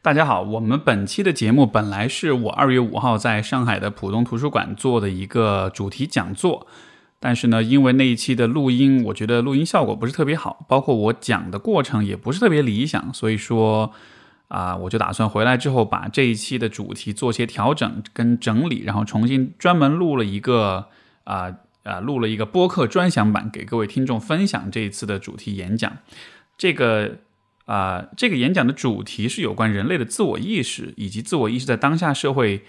大家好，我们本期的节目本来是我二月五号在上海的浦东图书馆做的一个主题讲座，但是呢，因为那一期的录音，我觉得录音效果不是特别好，包括我讲的过程也不是特别理想，所以说啊，我就打算回来之后把这一期的主题做些调整跟整理，然后重新专门录了一个啊啊录了一个播客专享版，给各位听众分享这一次的主题演讲。这个。啊，这个演讲的主题是有关人类的自我意识，以及自我意识在当下社会，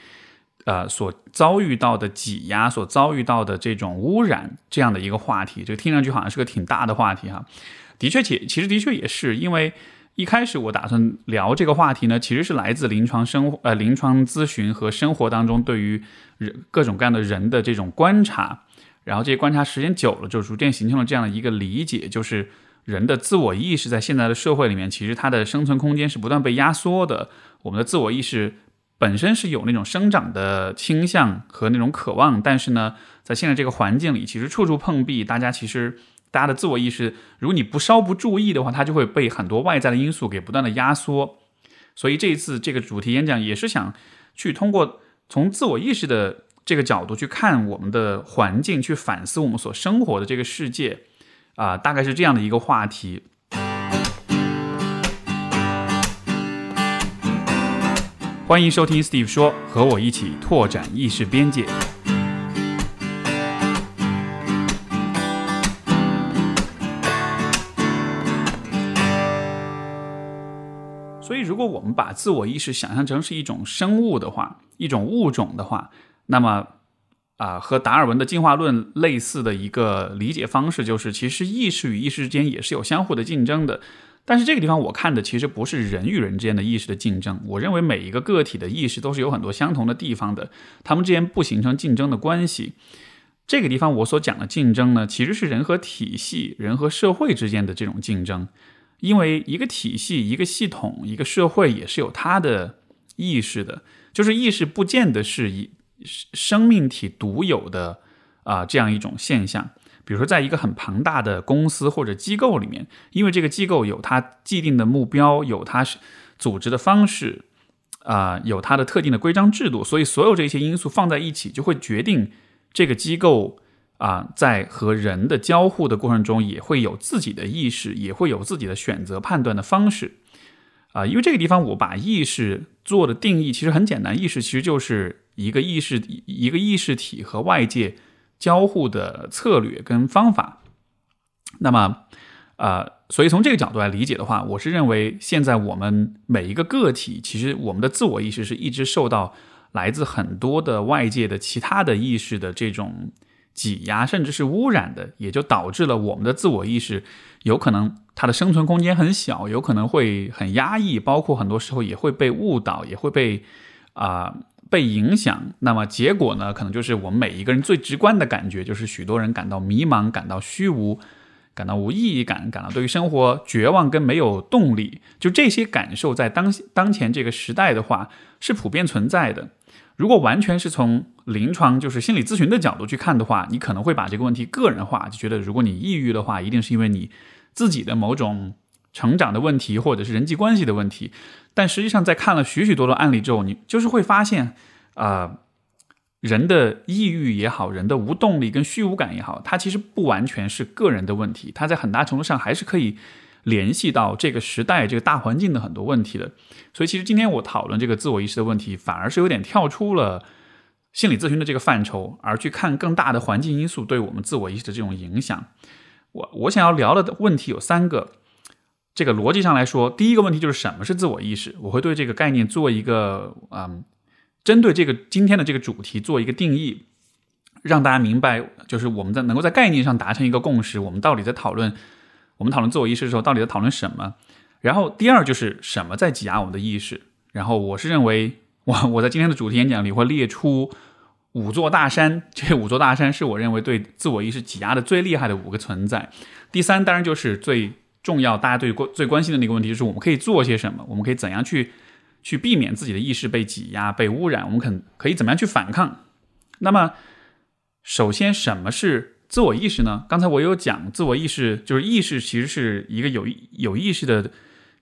呃，所遭遇到的挤压，所遭遇到的这种污染这样的一个话题。这听上去好像是个挺大的话题哈。的确，且其实的确也是，因为一开始我打算聊这个话题呢，其实是来自临床生呃临床咨询和生活当中对于人各种各样的人的这种观察，然后这些观察时间久了，就逐渐形成了这样的一个理解，就是。人的自我意识在现在的社会里面，其实它的生存空间是不断被压缩的。我们的自我意识本身是有那种生长的倾向和那种渴望，但是呢，在现在这个环境里，其实处处碰壁。大家其实大家的自我意识，如果你不稍不注意的话，它就会被很多外在的因素给不断的压缩。所以这一次这个主题演讲也是想去通过从自我意识的这个角度去看我们的环境，去反思我们所生活的这个世界。啊，大概是这样的一个话题。欢迎收听 Steve 说，和我一起拓展意识边界。所以，如果我们把自我意识想象成是一种生物的话，一种物种的话，那么。啊，和达尔文的进化论类似的一个理解方式，就是其实意识与意识之间也是有相互的竞争的。但是这个地方我看的其实不是人与人之间的意识的竞争，我认为每一个个体的意识都是有很多相同的地方的，他们之间不形成竞争的关系。这个地方我所讲的竞争呢，其实是人和体系、人和社会之间的这种竞争，因为一个体系、一个系统、一个社会也是有它的意识的，就是意识不见得是一。生命体独有的啊这样一种现象，比如说，在一个很庞大的公司或者机构里面，因为这个机构有它既定的目标，有它组织的方式，啊，有它的特定的规章制度，所以所有这些因素放在一起，就会决定这个机构啊在和人的交互的过程中，也会有自己的意识，也会有自己的选择判断的方式。啊，因为这个地方我把意识做的定义其实很简单，意识其实就是一个意识一个意识体和外界交互的策略跟方法。那么，呃，所以从这个角度来理解的话，我是认为现在我们每一个个体，其实我们的自我意识是一直受到来自很多的外界的其他的意识的这种挤压，甚至是污染的，也就导致了我们的自我意识有可能。它的生存空间很小，有可能会很压抑，包括很多时候也会被误导，也会被啊被影响。那么结果呢，可能就是我们每一个人最直观的感觉，就是许多人感到迷茫，感到虚无，感到无意义感，感到对于生活绝望跟没有动力。就这些感受，在当当前这个时代的话，是普遍存在的。如果完全是从临床就是心理咨询的角度去看的话，你可能会把这个问题个人化，就觉得如果你抑郁的话，一定是因为你。自己的某种成长的问题，或者是人际关系的问题，但实际上在看了许许多多案例之后，你就是会发现，啊，人的抑郁也好，人的无动力跟虚无感也好，它其实不完全是个人的问题，它在很大程度上还是可以联系到这个时代、这个大环境的很多问题的。所以，其实今天我讨论这个自我意识的问题，反而是有点跳出了心理咨询的这个范畴，而去看更大的环境因素对我们自我意识的这种影响。我我想要聊的问题有三个，这个逻辑上来说，第一个问题就是什么是自我意识？我会对这个概念做一个嗯，针对这个今天的这个主题做一个定义，让大家明白，就是我们在能够在概念上达成一个共识，我们到底在讨论我们讨论自我意识的时候，到底在讨论什么？然后第二就是什么在挤压我们的意识？然后我是认为，我我在今天的主题演讲里会列出。五座大山，这五座大山是我认为对自我意识挤压的最厉害的五个存在。第三，当然就是最重要，大家对关最关心的那个问题，就是我们可以做些什么？我们可以怎样去去避免自己的意识被挤压、被污染？我们可可以怎么样去反抗？那么，首先，什么是自我意识呢？刚才我有讲，自我意识就是意识，其实是一个有有意识的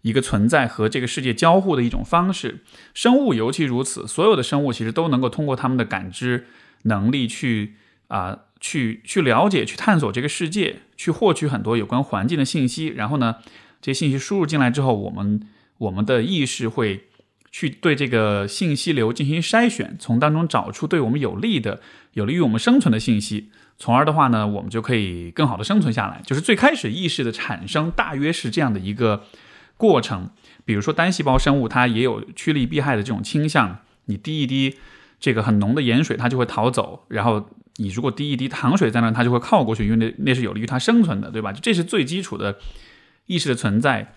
一个存在和这个世界交互的一种方式。生物尤其如此，所有的生物其实都能够通过他们的感知能力去啊。去去了解、去探索这个世界，去获取很多有关环境的信息。然后呢，这些信息输入进来之后，我们我们的意识会去对这个信息流进行筛选，从当中找出对我们有利的、有利于我们生存的信息。从而的话呢，我们就可以更好的生存下来。就是最开始意识的产生，大约是这样的一个过程。比如说单细胞生物，它也有趋利避害的这种倾向。你滴一滴这个很浓的盐水，它就会逃走。然后你如果滴一滴糖水在那，它就会靠过去，因为那那是有利于它生存的，对吧？这是最基础的意识的存在。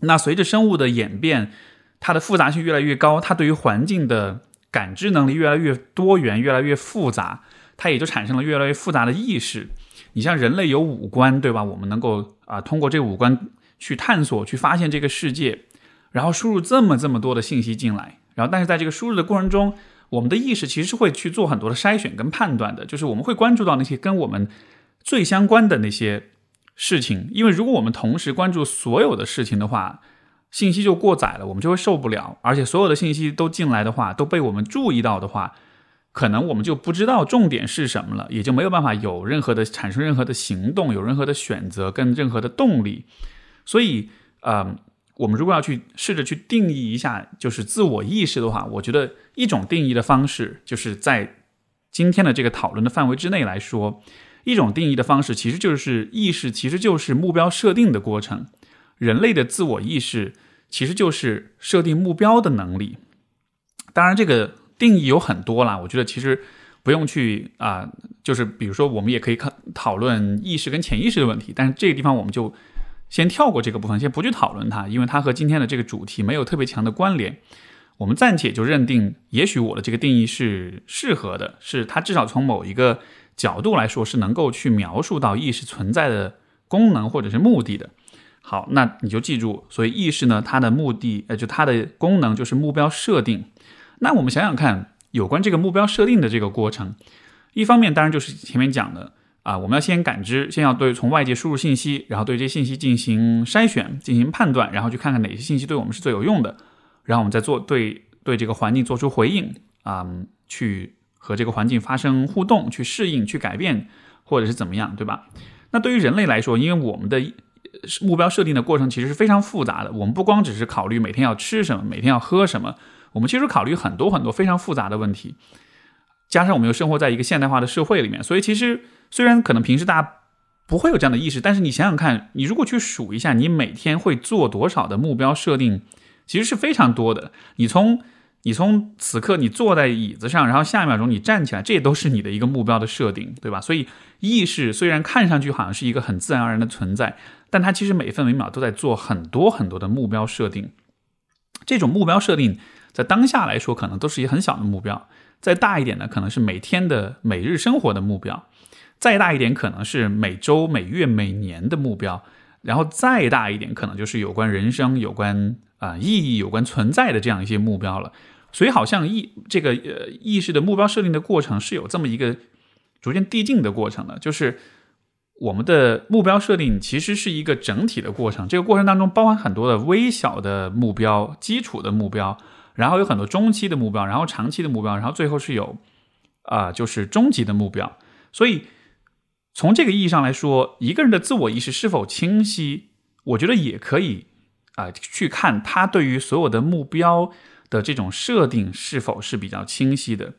那随着生物的演变，它的复杂性越来越高，它对于环境的感知能力越来越多元、越来越复杂，它也就产生了越来越复杂的意识。你像人类有五官，对吧？我们能够啊通过这五官去探索、去发现这个世界，然后输入这么这么多的信息进来，然后但是在这个输入的过程中。我们的意识其实是会去做很多的筛选跟判断的，就是我们会关注到那些跟我们最相关的那些事情，因为如果我们同时关注所有的事情的话，信息就过载了，我们就会受不了。而且所有的信息都进来的话，都被我们注意到的话，可能我们就不知道重点是什么了，也就没有办法有任何的产生任何的行动，有任何的选择跟任何的动力。所以，呃。我们如果要去试着去定义一下，就是自我意识的话，我觉得一种定义的方式，就是在今天的这个讨论的范围之内来说，一种定义的方式其实就是意识，其实就是目标设定的过程。人类的自我意识其实就是设定目标的能力。当然，这个定义有很多啦，我觉得其实不用去啊，就是比如说，我们也可以看讨论意识跟潜意识的问题，但是这个地方我们就。先跳过这个部分，先不去讨论它，因为它和今天的这个主题没有特别强的关联。我们暂且就认定，也许我的这个定义是适合的，是它至少从某一个角度来说是能够去描述到意识存在的功能或者是目的的。好，那你就记住，所以意识呢，它的目的，呃，就它的功能就是目标设定。那我们想想看，有关这个目标设定的这个过程，一方面当然就是前面讲的。啊，我们要先感知，先要对从外界输入信息，然后对这些信息进行筛选、进行判断，然后去看看哪些信息对我们是最有用的，然后我们再做对对这个环境做出回应啊，去和这个环境发生互动，去适应、去改变，或者是怎么样，对吧？那对于人类来说，因为我们的目标设定的过程其实是非常复杂的，我们不光只是考虑每天要吃什么、每天要喝什么，我们其实考虑很多很多非常复杂的问题，加上我们又生活在一个现代化的社会里面，所以其实。虽然可能平时大家不会有这样的意识，但是你想想看，你如果去数一下，你每天会做多少的目标设定，其实是非常多的。你从你从此刻你坐在椅子上，然后下一秒钟你站起来，这都是你的一个目标的设定，对吧？所以意识虽然看上去好像是一个很自然而然的存在，但它其实每分每秒都在做很多很多的目标设定。这种目标设定在当下来说，可能都是一个很小的目标；再大一点呢，可能是每天的每日生活的目标。再大一点，可能是每周、每月、每年的目标；然后再大一点，可能就是有关人生、有关啊意义、有关存在的这样一些目标了。所以，好像意这个呃意识的目标设定的过程是有这么一个逐渐递进的过程的。就是我们的目标设定其实是一个整体的过程，这个过程当中包含很多的微小的目标、基础的目标，然后有很多中期的目标，然后长期的目标，然后最后是有啊就是终极的目标。所以。从这个意义上来说，一个人的自我意识是否清晰，我觉得也可以啊去看他对于所有的目标的这种设定是否是比较清晰的。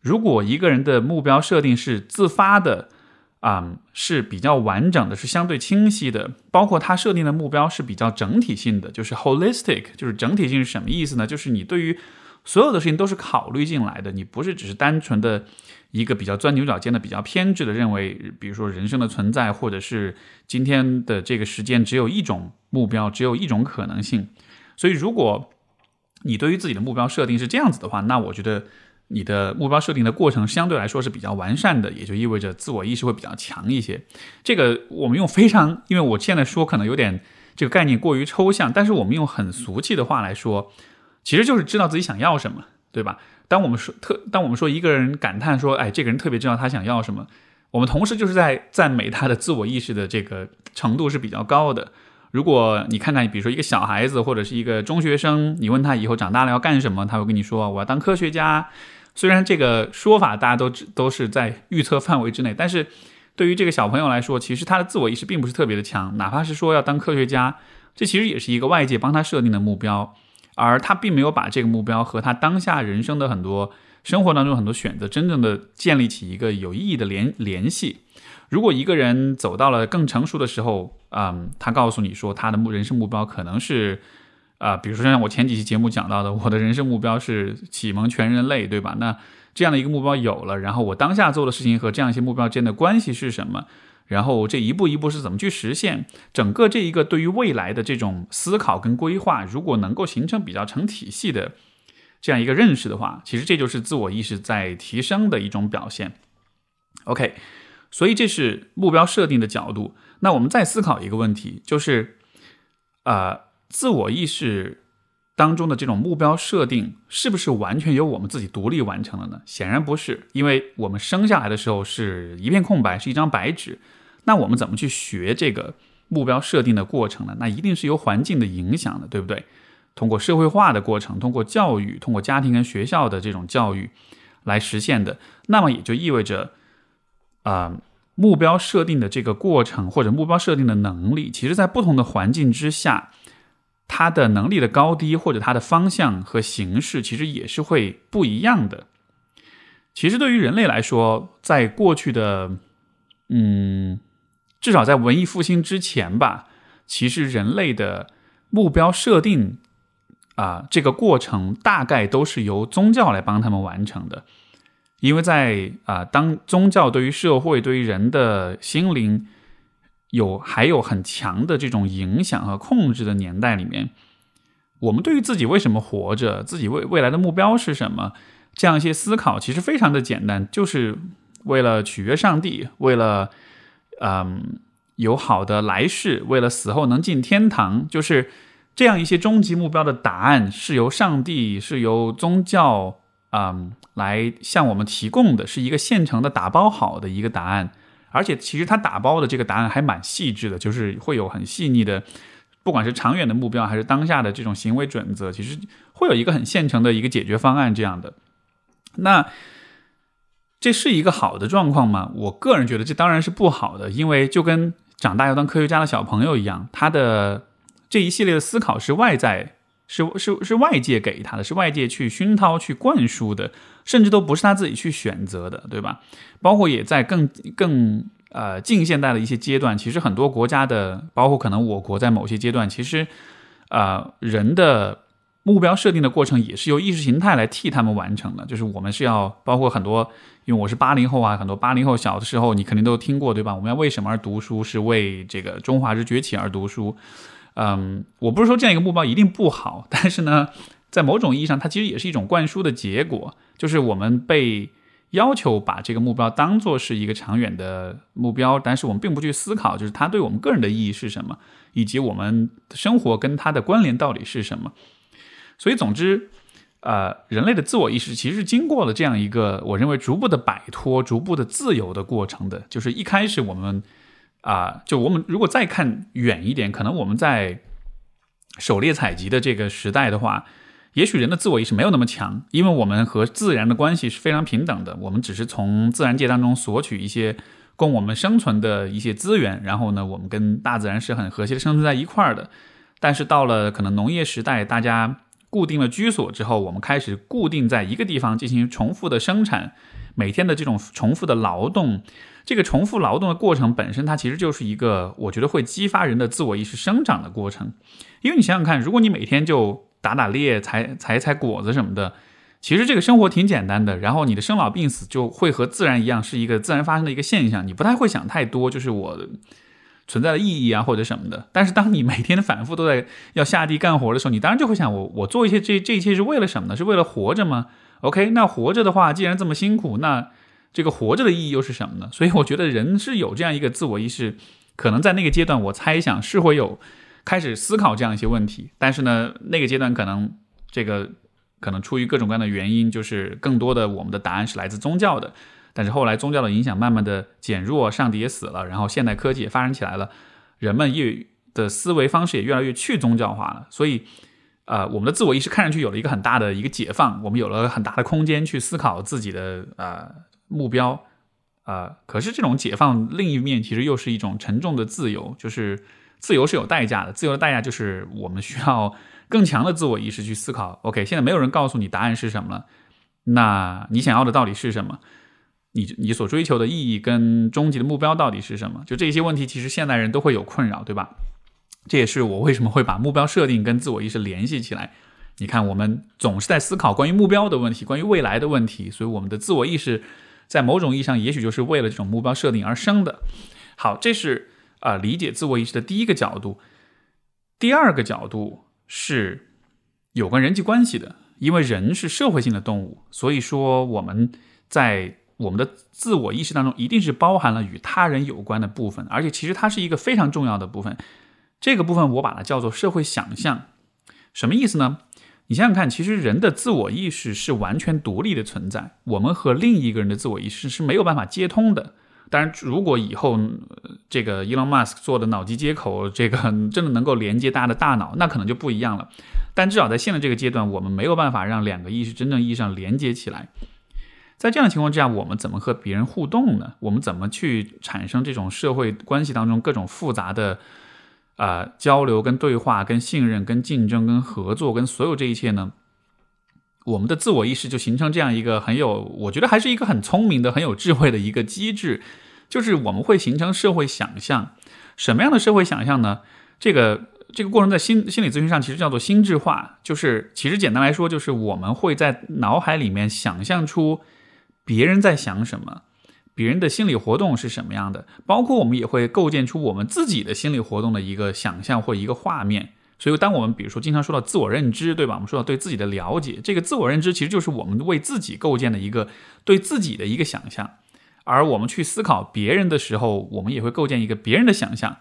如果一个人的目标设定是自发的，啊是比较完整的，是相对清晰的，包括他设定的目标是比较整体性的，就是 holistic，就是整体性是什么意思呢？就是你对于所有的事情都是考虑进来的，你不是只是单纯的。一个比较钻牛角尖的、比较偏执的认为，比如说人生的存在，或者是今天的这个时间只有一种目标，只有一种可能性。所以，如果你对于自己的目标设定是这样子的话，那我觉得你的目标设定的过程相对来说是比较完善的，也就意味着自我意识会比较强一些。这个我们用非常，因为我现在说可能有点这个概念过于抽象，但是我们用很俗气的话来说，其实就是知道自己想要什么，对吧？当我们说特，当我们说一个人感叹说，哎，这个人特别知道他想要什么，我们同时就是在赞美他的自我意识的这个程度是比较高的。如果你看看，比如说一个小孩子或者是一个中学生，你问他以后长大了要干什么，他会跟你说我要当科学家。虽然这个说法大家都都是在预测范围之内，但是对于这个小朋友来说，其实他的自我意识并不是特别的强。哪怕是说要当科学家，这其实也是一个外界帮他设定的目标，而他并没有把这个目标和他当下人生的很多生活当中很多选择真正的建立起一个有意义的联联系。如果一个人走到了更成熟的时候，嗯，他告诉你说他的目人生目标可能是，啊，比如说像我前几期节目讲到的，我的人生目标是启蒙全人类，对吧？那这样的一个目标有了，然后我当下做的事情和这样一些目标之间的关系是什么？然后这一步一步是怎么去实现？整个这一个对于未来的这种思考跟规划，如果能够形成比较成体系的这样一个认识的话，其实这就是自我意识在提升的一种表现。OK。所以这是目标设定的角度。那我们再思考一个问题，就是，呃，自我意识当中的这种目标设定，是不是完全由我们自己独立完成了呢？显然不是，因为我们生下来的时候是一片空白，是一张白纸。那我们怎么去学这个目标设定的过程呢？那一定是由环境的影响的，对不对？通过社会化的过程，通过教育，通过家庭跟学校的这种教育来实现的。那么也就意味着。啊，目标设定的这个过程或者目标设定的能力，其实在不同的环境之下，它的能力的高低或者它的方向和形式，其实也是会不一样的。其实对于人类来说，在过去的，嗯，至少在文艺复兴之前吧，其实人类的目标设定啊，这个过程大概都是由宗教来帮他们完成的。因为在啊，当宗教对于社会、对于人的心灵有还有很强的这种影响和控制的年代里面，我们对于自己为什么活着、自己未未来的目标是什么，这样一些思考其实非常的简单，就是为了取悦上帝，为了嗯有好的来世，为了死后能进天堂，就是这样一些终极目标的答案是由上帝、是由宗教。嗯，来向我们提供的是一个现成的打包好的一个答案，而且其实它打包的这个答案还蛮细致的，就是会有很细腻的，不管是长远的目标还是当下的这种行为准则，其实会有一个很现成的一个解决方案这样的。那这是一个好的状况吗？我个人觉得这当然是不好的，因为就跟长大要当科学家的小朋友一样，他的这一系列的思考是外在。是是是外界给他的，是外界去熏陶、去灌输的，甚至都不是他自己去选择的，对吧？包括也在更更呃近现代的一些阶段，其实很多国家的，包括可能我国在某些阶段，其实啊人的目标设定的过程也是由意识形态来替他们完成的。就是我们是要包括很多，因为我是八零后啊，很多八零后小的时候你肯定都听过，对吧？我们要为什么而读书？是为这个中华之崛起而读书。嗯，我不是说这样一个目标一定不好，但是呢，在某种意义上，它其实也是一种灌输的结果，就是我们被要求把这个目标当做是一个长远的目标，但是我们并不去思考，就是它对我们个人的意义是什么，以及我们生活跟它的关联到底是什么。所以，总之，呃，人类的自我意识其实是经过了这样一个我认为逐步的摆脱、逐步的自由的过程的，就是一开始我们。啊，就我们如果再看远一点，可能我们在狩猎采集的这个时代的话，也许人的自我意识没有那么强，因为我们和自然的关系是非常平等的，我们只是从自然界当中索取一些供我们生存的一些资源，然后呢，我们跟大自然是很和谐的生存在一块儿的。但是到了可能农业时代，大家固定了居所之后，我们开始固定在一个地方进行重复的生产，每天的这种重复的劳动。这个重复劳动的过程本身，它其实就是一个我觉得会激发人的自我意识生长的过程。因为你想想看，如果你每天就打打猎、采采采果子什么的，其实这个生活挺简单的。然后你的生老病死就会和自然一样，是一个自然发生的一个现象，你不太会想太多，就是我存在的意义啊或者什么的。但是当你每天的反复都在要下地干活的时候，你当然就会想，我我做一些这这一切是为了什么呢？是为了活着吗？OK，那活着的话，既然这么辛苦，那。这个活着的意义又是什么呢？所以我觉得人是有这样一个自我意识，可能在那个阶段，我猜想是会有开始思考这样一些问题。但是呢，那个阶段可能这个可能出于各种各样的原因，就是更多的我们的答案是来自宗教的。但是后来宗教的影响慢慢的减弱，上帝也死了，然后现代科技也发展起来了，人们也的思维方式也越来越去宗教化了，所以，呃，我们的自我意识看上去有了一个很大的一个解放，我们有了很大的空间去思考自己的呃目标，呃，可是这种解放另一面其实又是一种沉重的自由，就是自由是有代价的，自由的代价就是我们需要更强的自我意识去思考。OK，现在没有人告诉你答案是什么了，那你想要的到底是什么？你你所追求的意义跟终极的目标到底是什么？就这些问题，其实现代人都会有困扰，对吧？这也是我为什么会把目标设定跟自我意识联系起来。你看，我们总是在思考关于目标的问题，关于未来的问题，所以我们的自我意识在某种意义上，也许就是为了这种目标设定而生的。好，这是啊，理解自我意识的第一个角度。第二个角度是有关人际关系的，因为人是社会性的动物，所以说我们在。我们的自我意识当中一定是包含了与他人有关的部分，而且其实它是一个非常重要的部分。这个部分我把它叫做社会想象，什么意思呢？你想想看，其实人的自我意识是完全独立的存在，我们和另一个人的自我意识是没有办法接通的。当然，如果以后这个 Elon Musk 做的脑机接口，这个 真的能够连接大家的大脑，那可能就不一样了。但至少在现在这个阶段，我们没有办法让两个意识真正意义上连接起来。在这样的情况之下，我们怎么和别人互动呢？我们怎么去产生这种社会关系当中各种复杂的啊交流、跟对话、跟信任、跟竞争、跟合作、跟所有这一切呢？我们的自我意识就形成这样一个很有，我觉得还是一个很聪明的、很有智慧的一个机制，就是我们会形成社会想象。什么样的社会想象呢？这个这个过程在心心理咨询上其实叫做心智化，就是其实简单来说，就是我们会在脑海里面想象出。别人在想什么，别人的心理活动是什么样的，包括我们也会构建出我们自己的心理活动的一个想象或一个画面。所以，当我们比如说经常说到自我认知，对吧？我们说到对自己的了解，这个自我认知其实就是我们为自己构建的一个对自己的一个想象。而我们去思考别人的时候，我们也会构建一个别人的想象。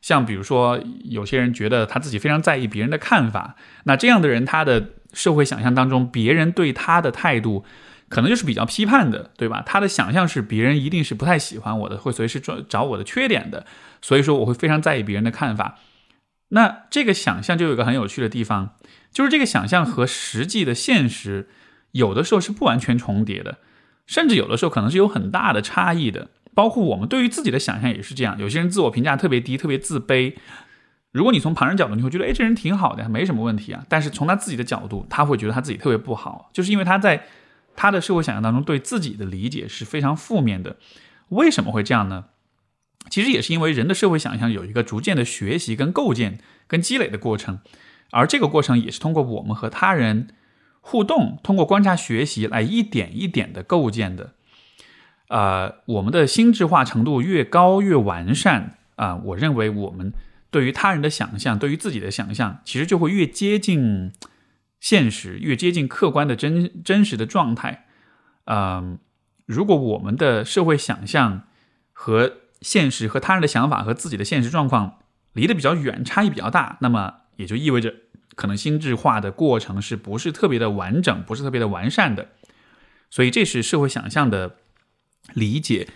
像比如说，有些人觉得他自己非常在意别人的看法，那这样的人他的社会想象当中，别人对他的态度。可能就是比较批判的，对吧？他的想象是别人一定是不太喜欢我的，会随时找找我的缺点的，所以说我会非常在意别人的看法。那这个想象就有个很有趣的地方，就是这个想象和实际的现实有的时候是不完全重叠的，甚至有的时候可能是有很大的差异的。包括我们对于自己的想象也是这样，有些人自我评价特别低，特别自卑。如果你从旁人角度，你会觉得，哎，这人挺好的，没什么问题啊。但是从他自己的角度，他会觉得他自己特别不好，就是因为他在。他的社会想象当中对自己的理解是非常负面的，为什么会这样呢？其实也是因为人的社会想象有一个逐渐的学习、跟构建、跟积累的过程，而这个过程也是通过我们和他人互动，通过观察、学习来一点一点的构建的。呃，我们的心智化程度越高越完善啊，我认为我们对于他人的想象、对于自己的想象，其实就会越接近。现实越接近客观的真真实的状态，嗯，如果我们的社会想象和现实和他人的想法和自己的现实状况离得比较远，差异比较大，那么也就意味着可能心智化的过程是不是特别的完整，不是特别的完善的，所以这是社会想象的理解。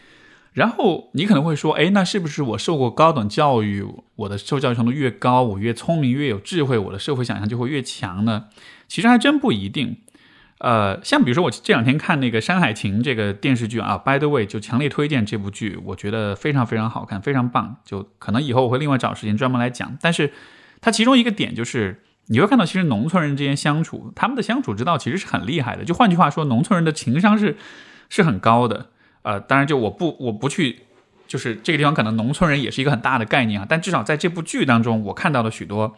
然后你可能会说，哎，那是不是我受过高等教育，我的受教育程度越高，我越聪明，越有智慧，我的社会想象就会越强呢？其实还真不一定。呃，像比如说我这两天看那个《山海情》这个电视剧啊，By the way，就强烈推荐这部剧，我觉得非常非常好看，非常棒。就可能以后我会另外找时间专门来讲。但是它其中一个点就是，你会看到其实农村人之间相处，他们的相处之道其实是很厉害的。就换句话说，农村人的情商是是很高的。呃，当然，就我不我不去，就是这个地方可能农村人也是一个很大的概念啊。但至少在这部剧当中，我看到了许多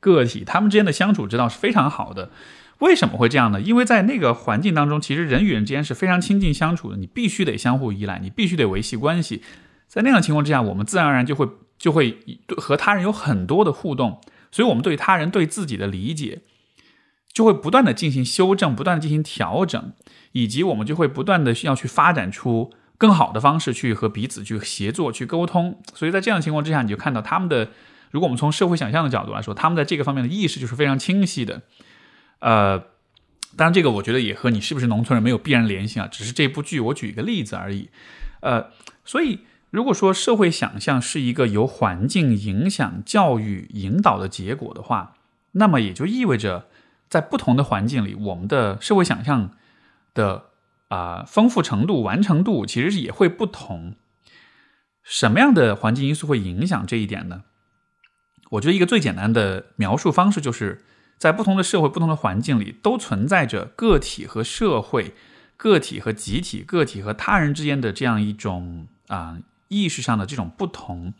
个体，他们之间的相处之道是非常好的。为什么会这样呢？因为在那个环境当中，其实人与人之间是非常亲近相处的，你必须得相互依赖，你必须得维系关系。在那样的情况之下，我们自然而然就会就会和他人有很多的互动，所以我们对他人对自己的理解就会不断的进行修正，不断的进行调整。以及我们就会不断的要去发展出更好的方式去和彼此去协作去沟通，所以在这样的情况之下，你就看到他们的，如果我们从社会想象的角度来说，他们在这个方面的意识就是非常清晰的。呃，当然这个我觉得也和你是不是农村人没有必然联系啊，只是这部剧我举一个例子而已。呃，所以如果说社会想象是一个由环境影响、教育引导的结果的话，那么也就意味着，在不同的环境里，我们的社会想象的啊丰富程度、完成度其实也会不同。什么样的环境因素会影响这一点呢？我觉得一个最简单的描述方式就是。在不同的社会、不同的环境里，都存在着个体和社会、个体和集体、个体和他人之间的这样一种啊意识上的这种不同。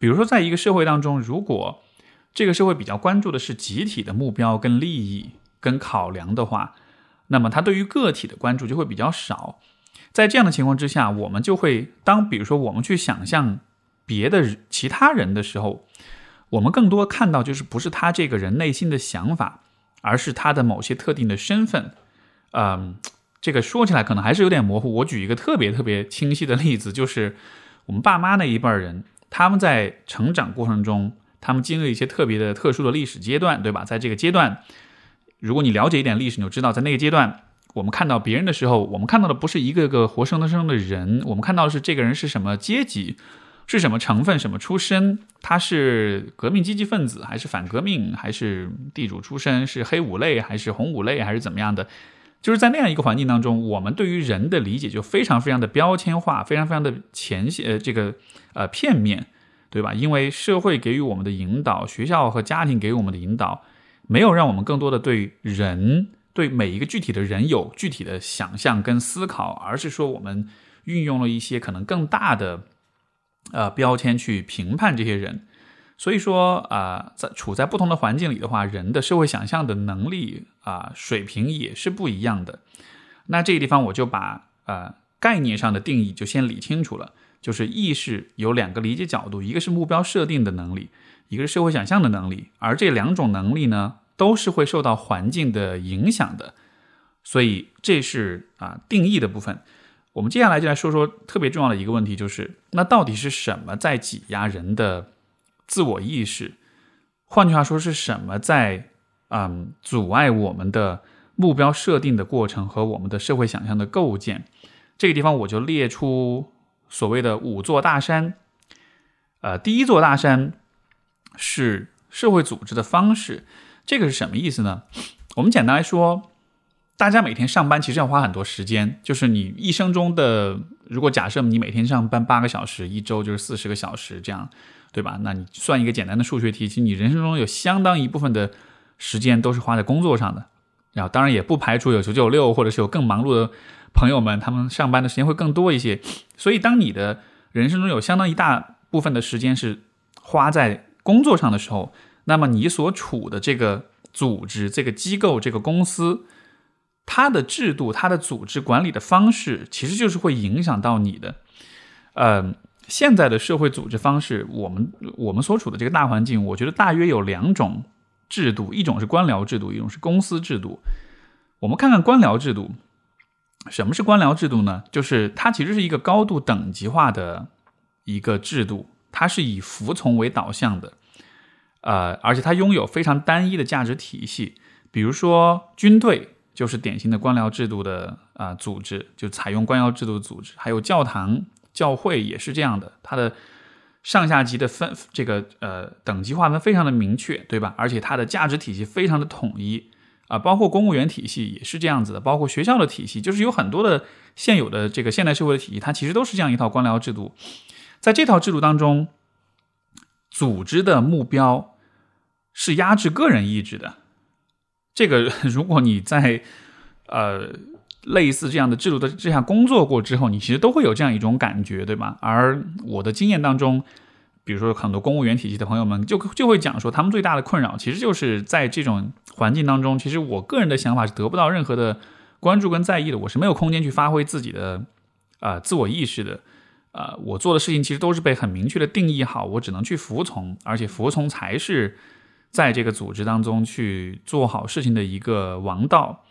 比如说，在一个社会当中，如果这个社会比较关注的是集体的目标、跟利益、跟考量的话，那么他对于个体的关注就会比较少。在这样的情况之下，我们就会当比如说我们去想象别的其他人的时候。我们更多看到就是不是他这个人内心的想法，而是他的某些特定的身份。嗯，这个说起来可能还是有点模糊。我举一个特别特别清晰的例子，就是我们爸妈那一辈人，他们在成长过程中，他们经历一些特别的特殊的历史阶段，对吧？在这个阶段，如果你了解一点历史，你就知道，在那个阶段，我们看到别人的时候，我们看到的不是一个个活生生的人，我们看到的是这个人是什么阶级。是什么成分？什么出身？他是革命积极分子，还是反革命？还是地主出身？是黑五类，还是红五类，还是怎么样的？就是在那样一个环境当中，我们对于人的理解就非常非常的标签化，非常非常的浅显，呃，这个呃片面，对吧？因为社会给予我们的引导，学校和家庭给予我们的引导，没有让我们更多的对人，对每一个具体的人有具体的想象跟思考，而是说我们运用了一些可能更大的。呃，标签去评判这些人，所以说啊，在处在不同的环境里的话，人的社会想象的能力啊水平也是不一样的。那这个地方我就把呃概念上的定义就先理清楚了，就是意识有两个理解角度，一个是目标设定的能力，一个是社会想象的能力，而这两种能力呢，都是会受到环境的影响的。所以这是啊定义的部分。我们接下来就来说说特别重要的一个问题，就是那到底是什么在挤压人的自我意识？换句话说，是什么在嗯阻碍我们的目标设定的过程和我们的社会想象的构建？这个地方我就列出所谓的五座大山。呃，第一座大山是社会组织的方式，这个是什么意思呢？我们简单来说。大家每天上班其实要花很多时间，就是你一生中的，如果假设你每天上班八个小时，一周就是四十个小时，这样，对吧？那你算一个简单的数学题，其实你人生中有相当一部分的时间都是花在工作上的。然后当然也不排除有九九六或者是有更忙碌的朋友们，他们上班的时间会更多一些。所以当你的人生中有相当一大部分的时间是花在工作上的时候，那么你所处的这个组织、这个机构、这个公司。它的制度、它的组织管理的方式，其实就是会影响到你的。呃，现在的社会组织方式，我们我们所处的这个大环境，我觉得大约有两种制度，一种是官僚制度，一种是公司制度。我们看看官僚制度，什么是官僚制度呢？就是它其实是一个高度等级化的一个制度，它是以服从为导向的，呃，而且它拥有非常单一的价值体系，比如说军队。就是典型的官僚制度的啊组织，就采用官僚制度组织，还有教堂、教会也是这样的，它的上下级的分这个呃等级划分非常的明确，对吧？而且它的价值体系非常的统一啊，包括公务员体系也是这样子的，包括学校的体系，就是有很多的现有的这个现代社会的体系，它其实都是这样一套官僚制度。在这套制度当中，组织的目标是压制个人意志的。这个，如果你在呃类似这样的制度的之下工作过之后，你其实都会有这样一种感觉，对吧？而我的经验当中，比如说很多公务员体系的朋友们，就就会讲说，他们最大的困扰其实就是在这种环境当中，其实我个人的想法是得不到任何的关注跟在意的，我是没有空间去发挥自己的啊自我意识的，啊，我做的事情其实都是被很明确的定义好，我只能去服从，而且服从才是。在这个组织当中去做好事情的一个王道，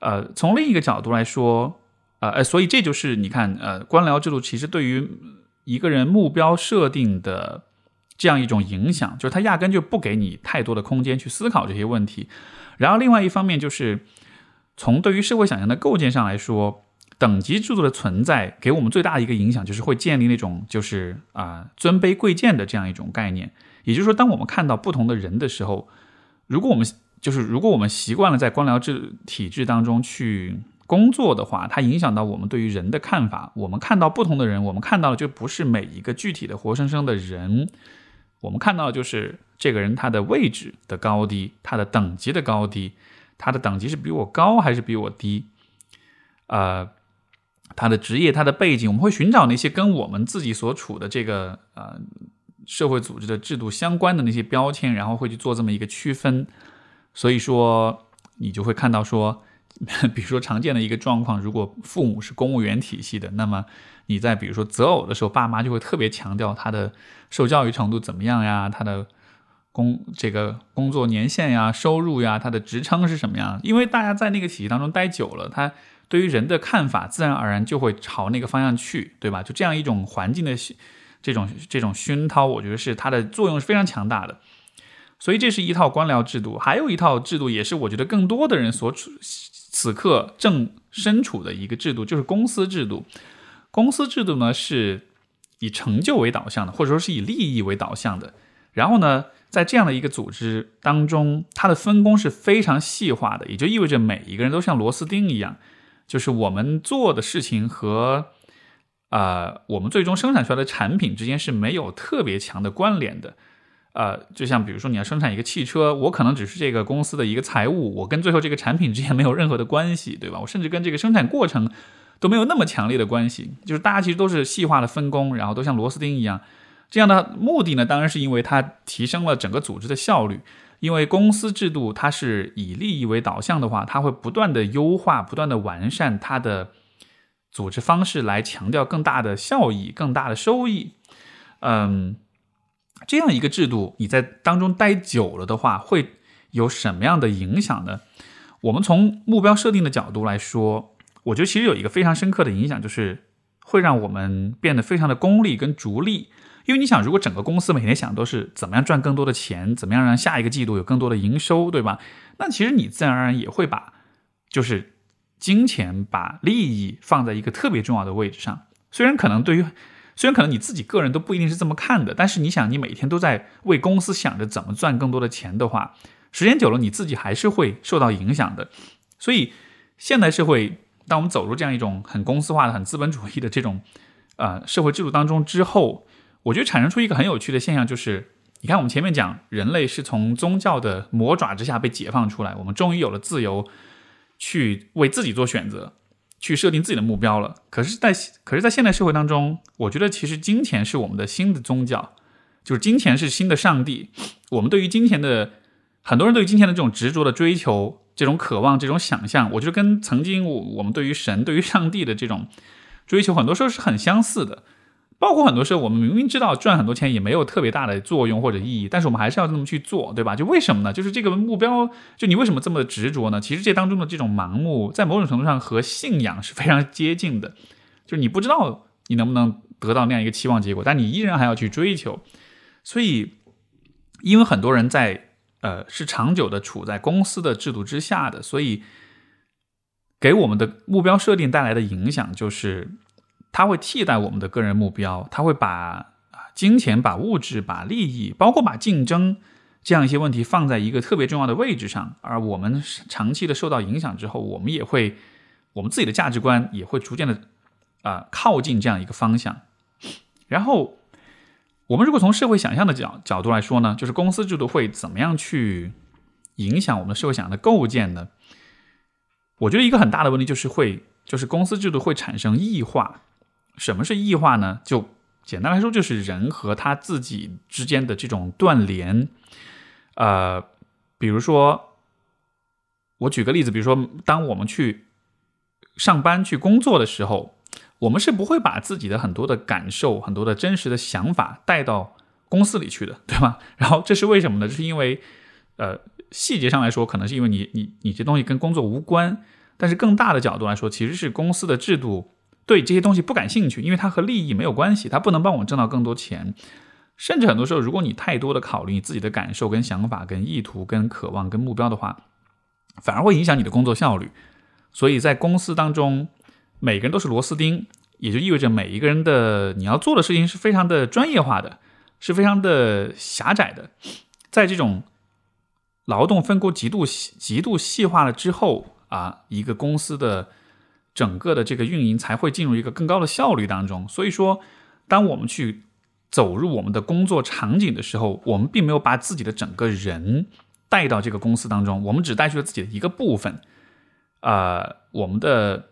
呃，从另一个角度来说，呃，所以这就是你看，呃，官僚制度其实对于一个人目标设定的这样一种影响，就是他压根就不给你太多的空间去思考这些问题。然后另外一方面就是从对于社会想象的构建上来说，等级制度的存在给我们最大的一个影响，就是会建立那种就是啊尊卑贵贱的这样一种概念。也就是说，当我们看到不同的人的时候，如果我们就是如果我们习惯了在官僚制体制当中去工作的话，它影响到我们对于人的看法。我们看到不同的人，我们看到的就不是每一个具体的活生生的人，我们看到就是这个人他的位置的高低，他的等级的高低，他的等级是比我高还是比我低？呃，他的职业、他的背景，我们会寻找那些跟我们自己所处的这个呃社会组织的制度相关的那些标签，然后会去做这么一个区分。所以说，你就会看到说，比如说常见的一个状况，如果父母是公务员体系的，那么你在比如说择偶的时候，爸妈就会特别强调他的受教育程度怎么样呀，他的工这个工作年限呀、收入呀、他的职称是什么样？因为大家在那个体系当中待久了，他对于人的看法自然而然就会朝那个方向去，对吧？就这样一种环境的这种这种熏陶，我觉得是它的作用是非常强大的。所以这是一套官僚制度，还有一套制度，也是我觉得更多的人所处此刻正身处的一个制度，就是公司制度。公司制度呢是以成就为导向的，或者说是以利益为导向的。然后呢，在这样的一个组织当中，它的分工是非常细化的，也就意味着每一个人都像螺丝钉一样，就是我们做的事情和呃我们最终生产出来的产品之间是没有特别强的关联的。呃，就像比如说你要生产一个汽车，我可能只是这个公司的一个财务，我跟最后这个产品之间没有任何的关系，对吧？我甚至跟这个生产过程都没有那么强烈的关系。就是大家其实都是细化的分工，然后都像螺丝钉一样。这样的目的呢，当然是因为它提升了整个组织的效率。因为公司制度它是以利益为导向的话，它会不断的优化、不断的完善它的组织方式，来强调更大的效益、更大的收益。嗯。这样一个制度，你在当中待久了的话，会有什么样的影响呢？我们从目标设定的角度来说，我觉得其实有一个非常深刻的影响，就是会让我们变得非常的功利跟逐利。因为你想，如果整个公司每天想都是怎么样赚更多的钱，怎么样让下一个季度有更多的营收，对吧？那其实你自然而然也会把就是金钱、把利益放在一个特别重要的位置上。虽然可能对于虽然可能你自己个人都不一定是这么看的，但是你想，你每天都在为公司想着怎么赚更多的钱的话，时间久了，你自己还是会受到影响的。所以，现代社会，当我们走入这样一种很公司化的、很资本主义的这种呃社会制度当中之后，我觉得产生出一个很有趣的现象，就是你看，我们前面讲人类是从宗教的魔爪之下被解放出来，我们终于有了自由，去为自己做选择。去设定自己的目标了。可是，在可是，在现代社会当中，我觉得其实金钱是我们的新的宗教，就是金钱是新的上帝。我们对于金钱的很多人对于金钱的这种执着的追求、这种渴望、这种想象，我觉得跟曾经我我们对于神、对于上帝的这种追求，很多时候是很相似的。包括很多时候，我们明明知道赚很多钱也没有特别大的作用或者意义，但是我们还是要这么去做，对吧？就为什么呢？就是这个目标，就你为什么这么执着呢？其实这当中的这种盲目，在某种程度上和信仰是非常接近的。就是你不知道你能不能得到那样一个期望结果，但你依然还要去追求。所以，因为很多人在呃是长久的处在公司的制度之下的，所以给我们的目标设定带来的影响就是。它会替代我们的个人目标，它会把金钱、把物质、把利益，包括把竞争这样一些问题放在一个特别重要的位置上。而我们长期的受到影响之后，我们也会，我们自己的价值观也会逐渐的啊靠近这样一个方向。然后，我们如果从社会想象的角角度来说呢，就是公司制度会怎么样去影响我们社会想象的构建呢？我觉得一个很大的问题就是会，就是公司制度会产生异化。什么是异化呢？就简单来说，就是人和他自己之间的这种断联。呃，比如说，我举个例子，比如说，当我们去上班去工作的时候，我们是不会把自己的很多的感受、很多的真实的想法带到公司里去的，对吧？然后这是为什么呢？就是因为，呃，细节上来说，可能是因为你你你这东西跟工作无关，但是更大的角度来说，其实是公司的制度。对这些东西不感兴趣，因为它和利益没有关系，它不能帮我挣到更多钱。甚至很多时候，如果你太多的考虑你自己的感受、跟想法、跟意图、跟渴望、跟目标的话，反而会影响你的工作效率。所以在公司当中，每个人都是螺丝钉，也就意味着每一个人的你要做的事情是非常的专业化的，是非常的狭窄的。在这种劳动分工极度极度细化了之后啊，一个公司的整个的这个运营才会进入一个更高的效率当中。所以说，当我们去走入我们的工作场景的时候，我们并没有把自己的整个人带到这个公司当中，我们只带去了自己的一个部分。呃，我们的。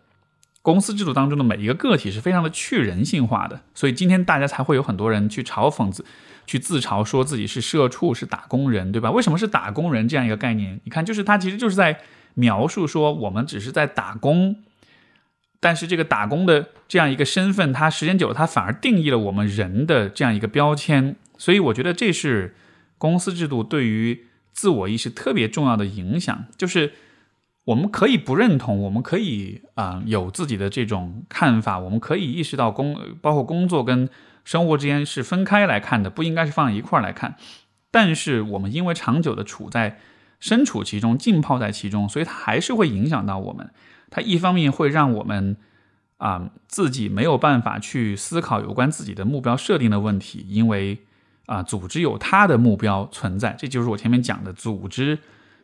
公司制度当中的每一个个体是非常的去人性化的，所以今天大家才会有很多人去嘲讽自、去自嘲，说自己是社畜，是打工人，对吧？为什么是打工人这样一个概念？你看，就是他其实就是在描述说，我们只是在打工，但是这个打工的这样一个身份，它时间久了，它反而定义了我们人的这样一个标签。所以我觉得这是公司制度对于自我意识特别重要的影响，就是。我们可以不认同，我们可以啊有自己的这种看法，我们可以意识到工包括工作跟生活之间是分开来看的，不应该是放在一块儿来看。但是我们因为长久的处在身处其中，浸泡在其中，所以它还是会影响到我们。它一方面会让我们啊自己没有办法去思考有关自己的目标设定的问题，因为啊组织有它的目标存在，这就是我前面讲的组织。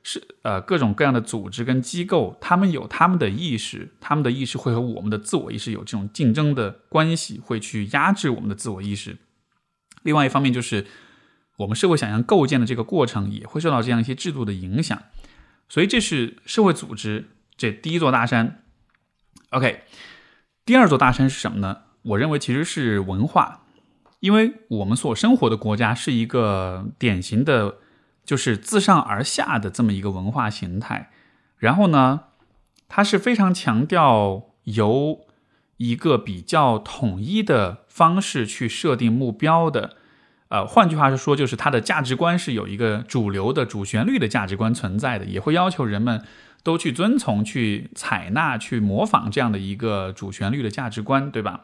是呃，各种各样的组织跟机构，他们有他们的意识，他们的意识会和我们的自我意识有这种竞争的关系，会去压制我们的自我意识。另外一方面，就是我们社会想象构建的这个过程也会受到这样一些制度的影响。所以，这是社会组织这第一座大山。OK，第二座大山是什么呢？我认为其实是文化，因为我们所生活的国家是一个典型的。就是自上而下的这么一个文化形态，然后呢，它是非常强调由一个比较统一的方式去设定目标的，呃，换句话是说，就是它的价值观是有一个主流的主旋律的价值观存在的，也会要求人们都去遵从、去采纳、去模仿这样的一个主旋律的价值观，对吧？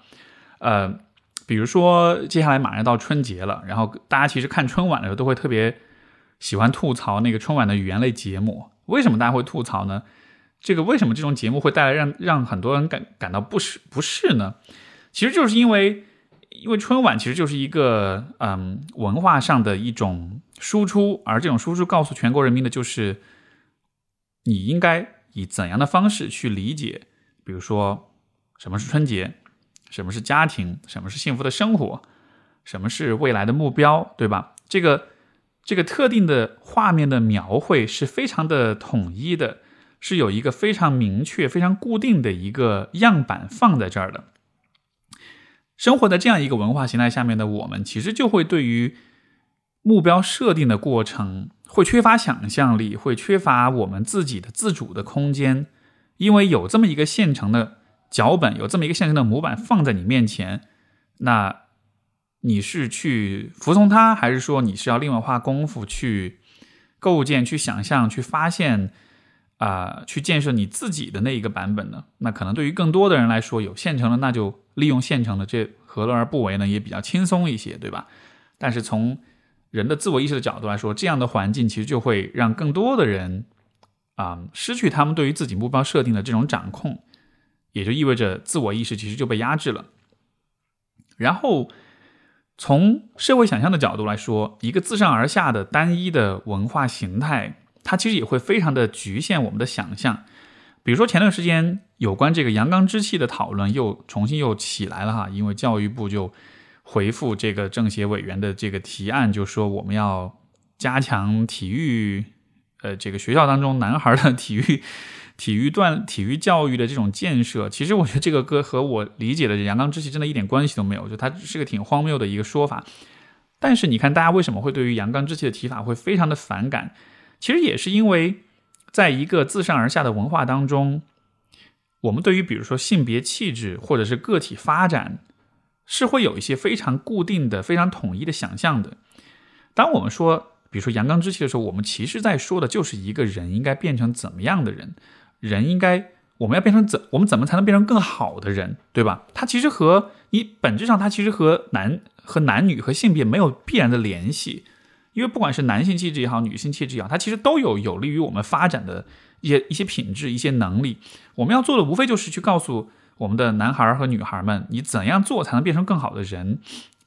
呃，比如说接下来马上到春节了，然后大家其实看春晚的时候都会特别。喜欢吐槽那个春晚的语言类节目，为什么大家会吐槽呢？这个为什么这种节目会带来让让很多人感感到不适不适呢？其实就是因为，因为春晚其实就是一个嗯文化上的一种输出，而这种输出告诉全国人民的就是，你应该以怎样的方式去理解，比如说什么是春节，什么是家庭，什么是幸福的生活，什么是未来的目标，对吧？这个。这个特定的画面的描绘是非常的统一的，是有一个非常明确、非常固定的一个样板放在这儿的。生活在这样一个文化形态下面的我们，其实就会对于目标设定的过程会缺乏想象力，会缺乏我们自己的自主的空间，因为有这么一个现成的脚本，有这么一个现成的模板放在你面前，那。你是去服从它，还是说你是要另外花功夫去构建、去想象、去发现啊，去建设你自己的那一个版本呢？那可能对于更多的人来说，有现成的，那就利用现成的，这何乐而不为呢？也比较轻松一些，对吧？但是从人的自我意识的角度来说，这样的环境其实就会让更多的人啊失去他们对于自己目标设定的这种掌控，也就意味着自我意识其实就被压制了，然后。从社会想象的角度来说，一个自上而下的单一的文化形态，它其实也会非常的局限我们的想象。比如说前段时间有关这个阳刚之气的讨论又重新又起来了哈，因为教育部就回复这个政协委员的这个提案，就说我们要加强体育，呃，这个学校当中男孩的体育。体育锻体育教育的这种建设，其实我觉得这个歌和我理解的阳刚之气真的一点关系都没有，就它是个挺荒谬的一个说法。但是你看，大家为什么会对于阳刚之气的提法会非常的反感？其实也是因为，在一个自上而下的文化当中，我们对于比如说性别气质或者是个体发展，是会有一些非常固定的、非常统一的想象的。当我们说，比如说阳刚之气的时候，我们其实在说的就是一个人应该变成怎么样的人。人应该，我们要变成怎，我们怎么才能变成更好的人，对吧？它其实和你本质上，它其实和男和男女和性别没有必然的联系，因为不管是男性气质也好，女性气质也好，它其实都有有利于我们发展的一些一些品质、一些能力。我们要做的无非就是去告诉我们的男孩和女孩们，你怎样做才能变成更好的人？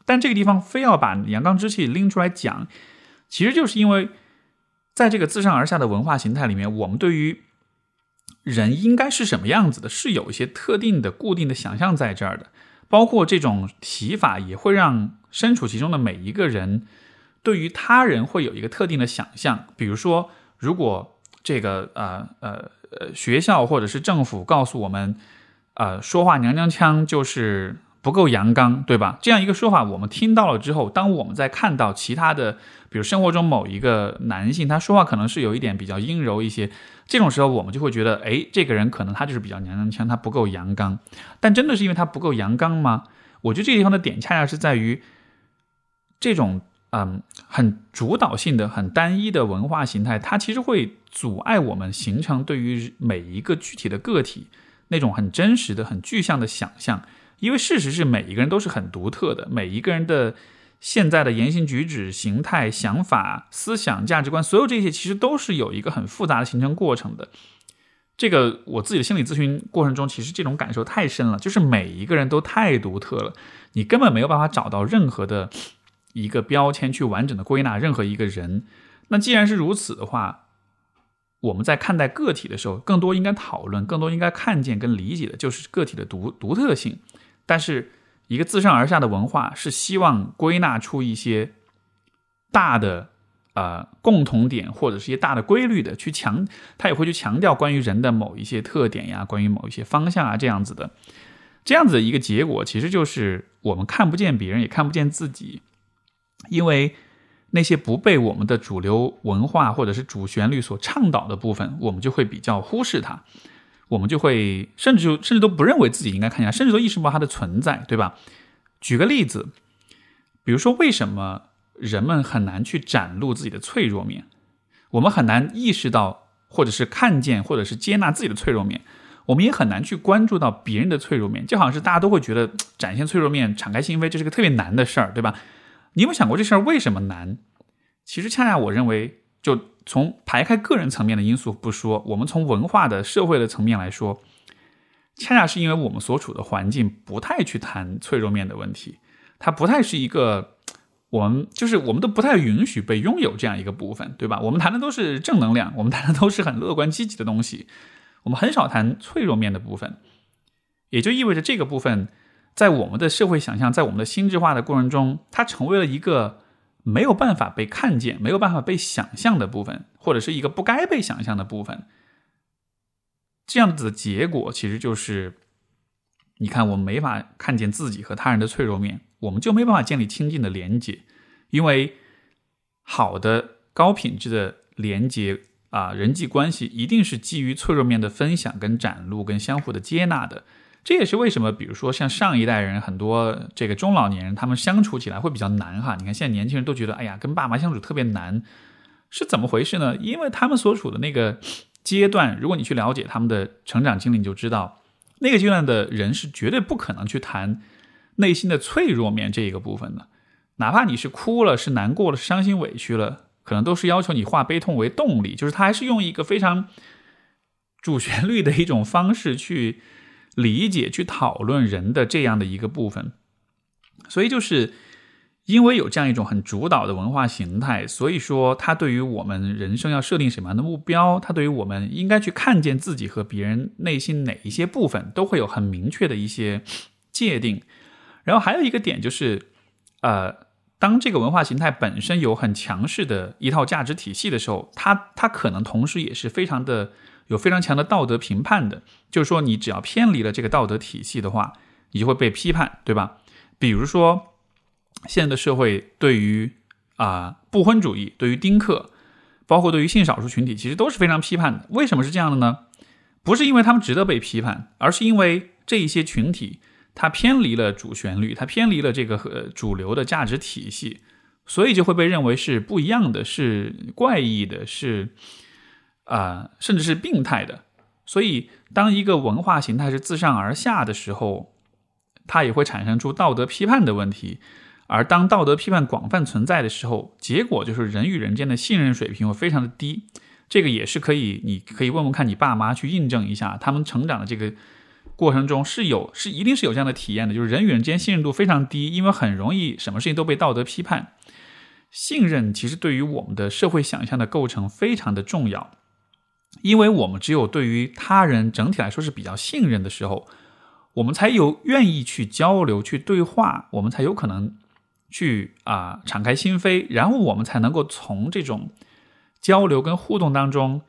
但这个地方非要把阳刚之气拎出来讲，其实就是因为在这个自上而下的文化形态里面，我们对于人应该是什么样子的，是有一些特定的、固定的想象在这儿的。包括这种提法，也会让身处其中的每一个人对于他人会有一个特定的想象。比如说，如果这个呃呃呃学校或者是政府告诉我们，呃说话娘娘腔就是不够阳刚，对吧？这样一个说法，我们听到了之后，当我们在看到其他的，比如生活中某一个男性，他说话可能是有一点比较阴柔一些。这种时候，我们就会觉得，哎，这个人可能他就是比较娘娘腔，他不够阳刚。但真的是因为他不够阳刚吗？我觉得这个地方的点恰恰是在于，这种嗯很主导性的、很单一的文化形态，它其实会阻碍我们形成对于每一个具体的个体那种很真实的、很具象的想象。因为事实是，每一个人都是很独特的，每一个人的。现在的言行举止、形态、想法、思想、价值观，所有这些其实都是有一个很复杂的形成过程的。这个我自己的心理咨询过程中，其实这种感受太深了，就是每一个人都太独特了，你根本没有办法找到任何的一个标签去完整的归纳任何一个人。那既然是如此的话，我们在看待个体的时候，更多应该讨论，更多应该看见跟理解的就是个体的独独特性，但是。一个自上而下的文化是希望归纳出一些大的呃共同点或者是一些大的规律的，去强，他也会去强调关于人的某一些特点呀，关于某一些方向啊这样子的，这样子的一个结果，其实就是我们看不见别人，也看不见自己，因为那些不被我们的主流文化或者是主旋律所倡导的部分，我们就会比较忽视它。我们就会甚至就甚至都不认为自己应该看见，甚至都意识不到它的存在，对吧？举个例子，比如说为什么人们很难去展露自己的脆弱面？我们很难意识到，或者是看见，或者是接纳自己的脆弱面。我们也很难去关注到别人的脆弱面，就好像是大家都会觉得展现脆弱面、敞开心扉，这是个特别难的事儿，对吧？你有没有想过这事儿为什么难？其实恰恰我认为就。从排开个人层面的因素不说，我们从文化的社会的层面来说，恰恰是因为我们所处的环境不太去谈脆弱面的问题，它不太是一个我们就是我们都不太允许被拥有这样一个部分，对吧？我们谈的都是正能量，我们谈的都是很乐观积极的东西，我们很少谈脆弱面的部分，也就意味着这个部分在我们的社会想象，在我们的心智化的过程中，它成为了一个。没有办法被看见、没有办法被想象的部分，或者是一个不该被想象的部分，这样子的结果其实就是：你看，我们没法看见自己和他人的脆弱面，我们就没办法建立亲近的连接。因为好的、高品质的连接啊，人际关系一定是基于脆弱面的分享、跟展露、跟相互的接纳的。这也是为什么，比如说像上一代人很多这个中老年人，他们相处起来会比较难哈。你看现在年轻人都觉得，哎呀，跟爸妈相处特别难，是怎么回事呢？因为他们所处的那个阶段，如果你去了解他们的成长经历，你就知道，那个阶段的人是绝对不可能去谈内心的脆弱面这一个部分的。哪怕你是哭了，是难过了，伤心委屈了，可能都是要求你化悲痛为动力，就是他还是用一个非常主旋律的一种方式去。理解去讨论人的这样的一个部分，所以就是因为有这样一种很主导的文化形态，所以说他对于我们人生要设定什么样的目标，他对于我们应该去看见自己和别人内心哪一些部分，都会有很明确的一些界定。然后还有一个点就是，呃，当这个文化形态本身有很强势的一套价值体系的时候，它它可能同时也是非常的。有非常强的道德评判的，就是说，你只要偏离了这个道德体系的话，你就会被批判，对吧？比如说，现在的社会对于啊不婚主义、对于丁克，包括对于性少数群体，其实都是非常批判的。为什么是这样的呢？不是因为他们值得被批判，而是因为这一些群体它偏离了主旋律，它偏离了这个和主流的价值体系，所以就会被认为是不一样的，是怪异的，是。啊，甚至是病态的，所以当一个文化形态是自上而下的时候，它也会产生出道德批判的问题。而当道德批判广泛存在的时候，结果就是人与人间的信任水平会非常的低。这个也是可以，你可以问问看你爸妈去印证一下，他们成长的这个过程中是有是一定是有这样的体验的，就是人与人间信任度非常低，因为很容易什么事情都被道德批判。信任其实对于我们的社会想象的构成非常的重要，因为我们只有对于他人整体来说是比较信任的时候，我们才有愿意去交流、去对话，我们才有可能去啊敞开心扉，然后我们才能够从这种交流跟互动当中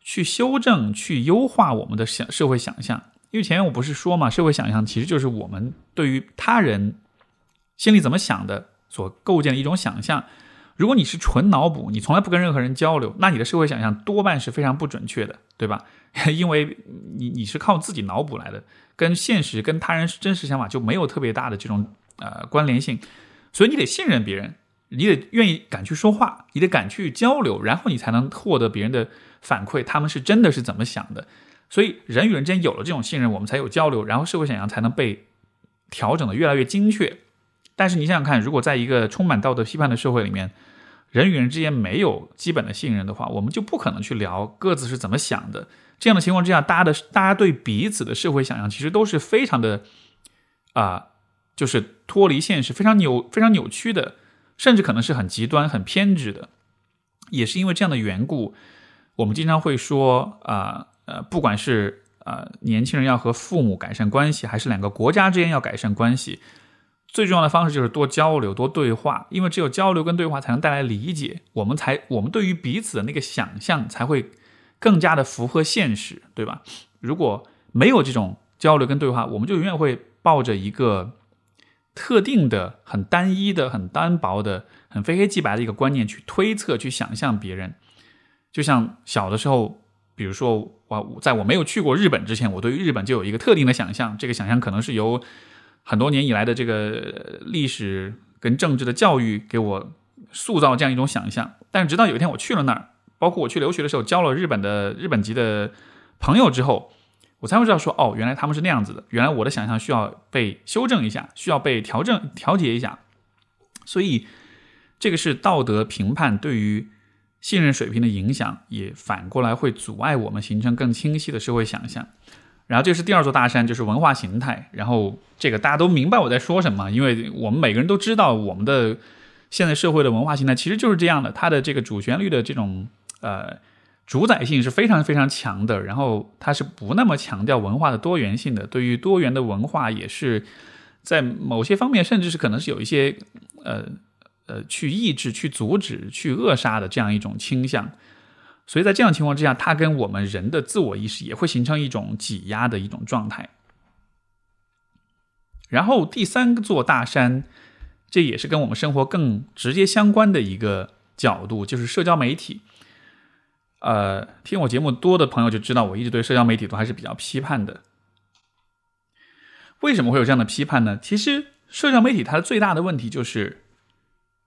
去修正、去优化我们的想社会想象。因为前面我不是说嘛，社会想象其实就是我们对于他人心里怎么想的所构建的一种想象。如果你是纯脑补，你从来不跟任何人交流，那你的社会想象多半是非常不准确的，对吧？因为你你是靠自己脑补来的，跟现实、跟他人真实想法就没有特别大的这种呃关联性，所以你得信任别人，你得愿意敢去说话，你得敢去交流，然后你才能获得别人的反馈，他们是真的是怎么想的。所以人与人之间有了这种信任，我们才有交流，然后社会想象才能被调整的越来越精确。但是你想想看，如果在一个充满道德批判的社会里面，人与人之间没有基本的信任的话，我们就不可能去聊各自是怎么想的。这样的情况之下，大家的大家对彼此的社会想象其实都是非常的啊，就是脱离现实，非常扭非常扭曲的，甚至可能是很极端、很偏执的。也是因为这样的缘故，我们经常会说啊呃，不管是呃年轻人要和父母改善关系，还是两个国家之间要改善关系。最重要的方式就是多交流、多对话，因为只有交流跟对话才能带来理解，我们才我们对于彼此的那个想象才会更加的符合现实，对吧？如果没有这种交流跟对话，我们就永远会抱着一个特定的、很单一的、很单薄的、很非黑即白的一个观念去推测、去想象别人。就像小的时候，比如说我在我没有去过日本之前，我对于日本就有一个特定的想象，这个想象可能是由。很多年以来的这个历史跟政治的教育给我塑造这样一种想象，但是直到有一天我去了那儿，包括我去留学的时候交了日本的日本籍的朋友之后，我才会知道说哦，原来他们是那样子的，原来我的想象需要被修正一下，需要被调整调节一下，所以这个是道德评判对于信任水平的影响，也反过来会阻碍我们形成更清晰的社会想象。然后这是第二座大山，就是文化形态。然后这个大家都明白我在说什么，因为我们每个人都知道，我们的现在社会的文化形态其实就是这样的。它的这个主旋律的这种呃主宰性是非常非常强的，然后它是不那么强调文化的多元性的。对于多元的文化，也是在某些方面，甚至是可能是有一些呃呃去抑制、去阻止、去扼杀的这样一种倾向。所以在这样情况之下，它跟我们人的自我意识也会形成一种挤压的一种状态。然后第三座大山，这也是跟我们生活更直接相关的一个角度，就是社交媒体。呃，听我节目多的朋友就知道，我一直对社交媒体都还是比较批判的。为什么会有这样的批判呢？其实社交媒体它的最大的问题就是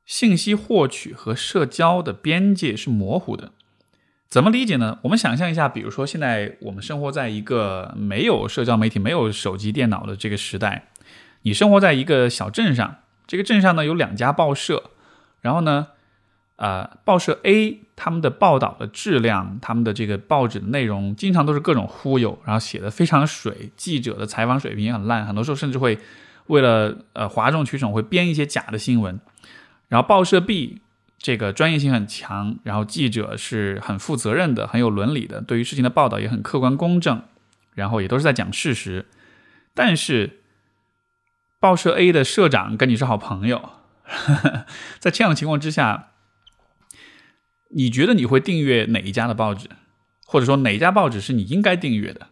信息获取和社交的边界是模糊的。怎么理解呢？我们想象一下，比如说现在我们生活在一个没有社交媒体、没有手机、电脑的这个时代，你生活在一个小镇上，这个镇上呢有两家报社，然后呢，呃，报社 A 他们的报道的质量、他们的这个报纸的内容，经常都是各种忽悠，然后写的非常水，记者的采访水平也很烂，很多时候甚至会为了呃哗众取宠，会编一些假的新闻，然后报社 B。这个专业性很强，然后记者是很负责任的，很有伦理的，对于事情的报道也很客观公正，然后也都是在讲事实。但是，报社 A 的社长跟你是好朋友，在这样的情况之下，你觉得你会订阅哪一家的报纸，或者说哪家报纸是你应该订阅的？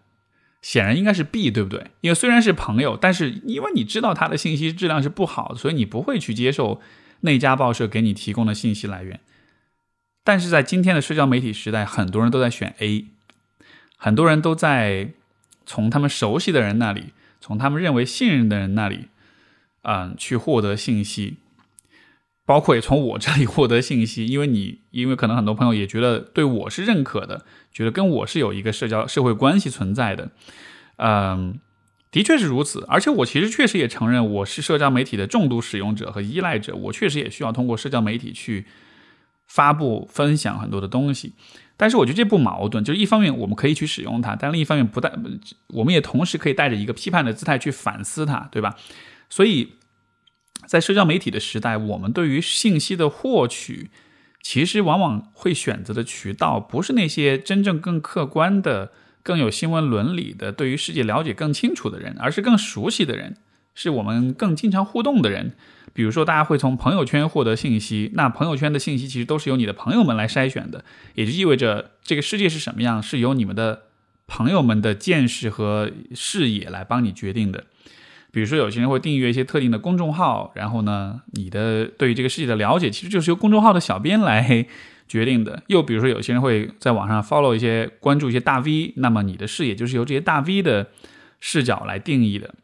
显然应该是 B，对不对？因为虽然是朋友，但是因为你知道他的信息质量是不好，所以你不会去接受。那家报社给你提供的信息来源，但是在今天的社交媒体时代，很多人都在选 A，很多人都在从他们熟悉的人那里，从他们认为信任的人那里，嗯，去获得信息，包括也从我这里获得信息，因为你，因为可能很多朋友也觉得对我是认可的，觉得跟我是有一个社交社会关系存在的，嗯。的确是如此，而且我其实确实也承认我是社交媒体的重度使用者和依赖者，我确实也需要通过社交媒体去发布、分享很多的东西。但是我觉得这不矛盾，就是一方面我们可以去使用它，但另一方面不带，我们也同时可以带着一个批判的姿态去反思它，对吧？所以在社交媒体的时代，我们对于信息的获取，其实往往会选择的渠道不是那些真正更客观的、更有新闻伦理的、对于世界了解更清楚的人，而是更熟悉的人，是我们更经常互动的人。比如说，大家会从朋友圈获得信息，那朋友圈的信息其实都是由你的朋友们来筛选的，也就意味着这个世界是什么样，是由你们的朋友们的见识和视野来帮你决定的。比如说，有些人会订阅一些特定的公众号，然后呢，你的对于这个世界的了解其实就是由公众号的小编来决定的。又比如说，有些人会在网上 follow 一些关注一些大 V，那么你的视野就是由这些大 V 的视角来定义的。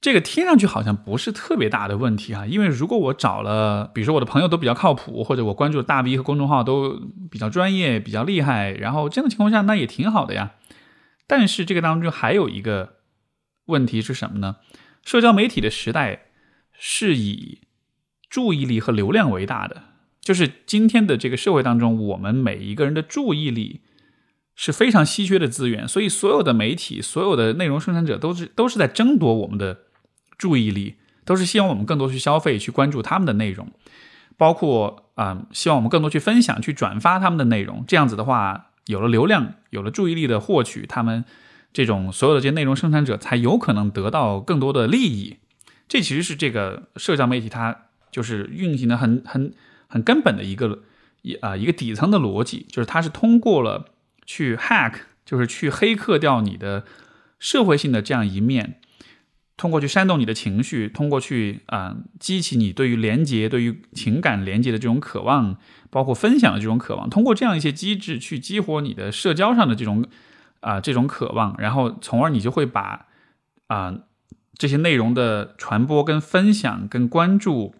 这个听上去好像不是特别大的问题哈，因为如果我找了，比如说我的朋友都比较靠谱，或者我关注的大 V 和公众号都比较专业、比较厉害，然后这样的情况下，那也挺好的呀。但是这个当中还有一个问题是什么呢？社交媒体的时代是以注意力和流量为大的，就是今天的这个社会当中，我们每一个人的注意力是非常稀缺的资源，所以所有的媒体、所有的内容生产者都是都是在争夺我们的。注意力都是希望我们更多去消费、去关注他们的内容，包括啊，希望我们更多去分享、去转发他们的内容。这样子的话，有了流量，有了注意力的获取，他们这种所有的这些内容生产者才有可能得到更多的利益。这其实是这个社交媒体它就是运行的很很很根本的一个一啊一个底层的逻辑，就是它是通过了去 hack，就是去黑客掉你的社会性的这样一面。通过去煽动你的情绪，通过去啊激起你对于连接、对于情感连接的这种渴望，包括分享的这种渴望，通过这样一些机制去激活你的社交上的这种啊这种渴望，然后从而你就会把啊这些内容的传播、跟分享、跟关注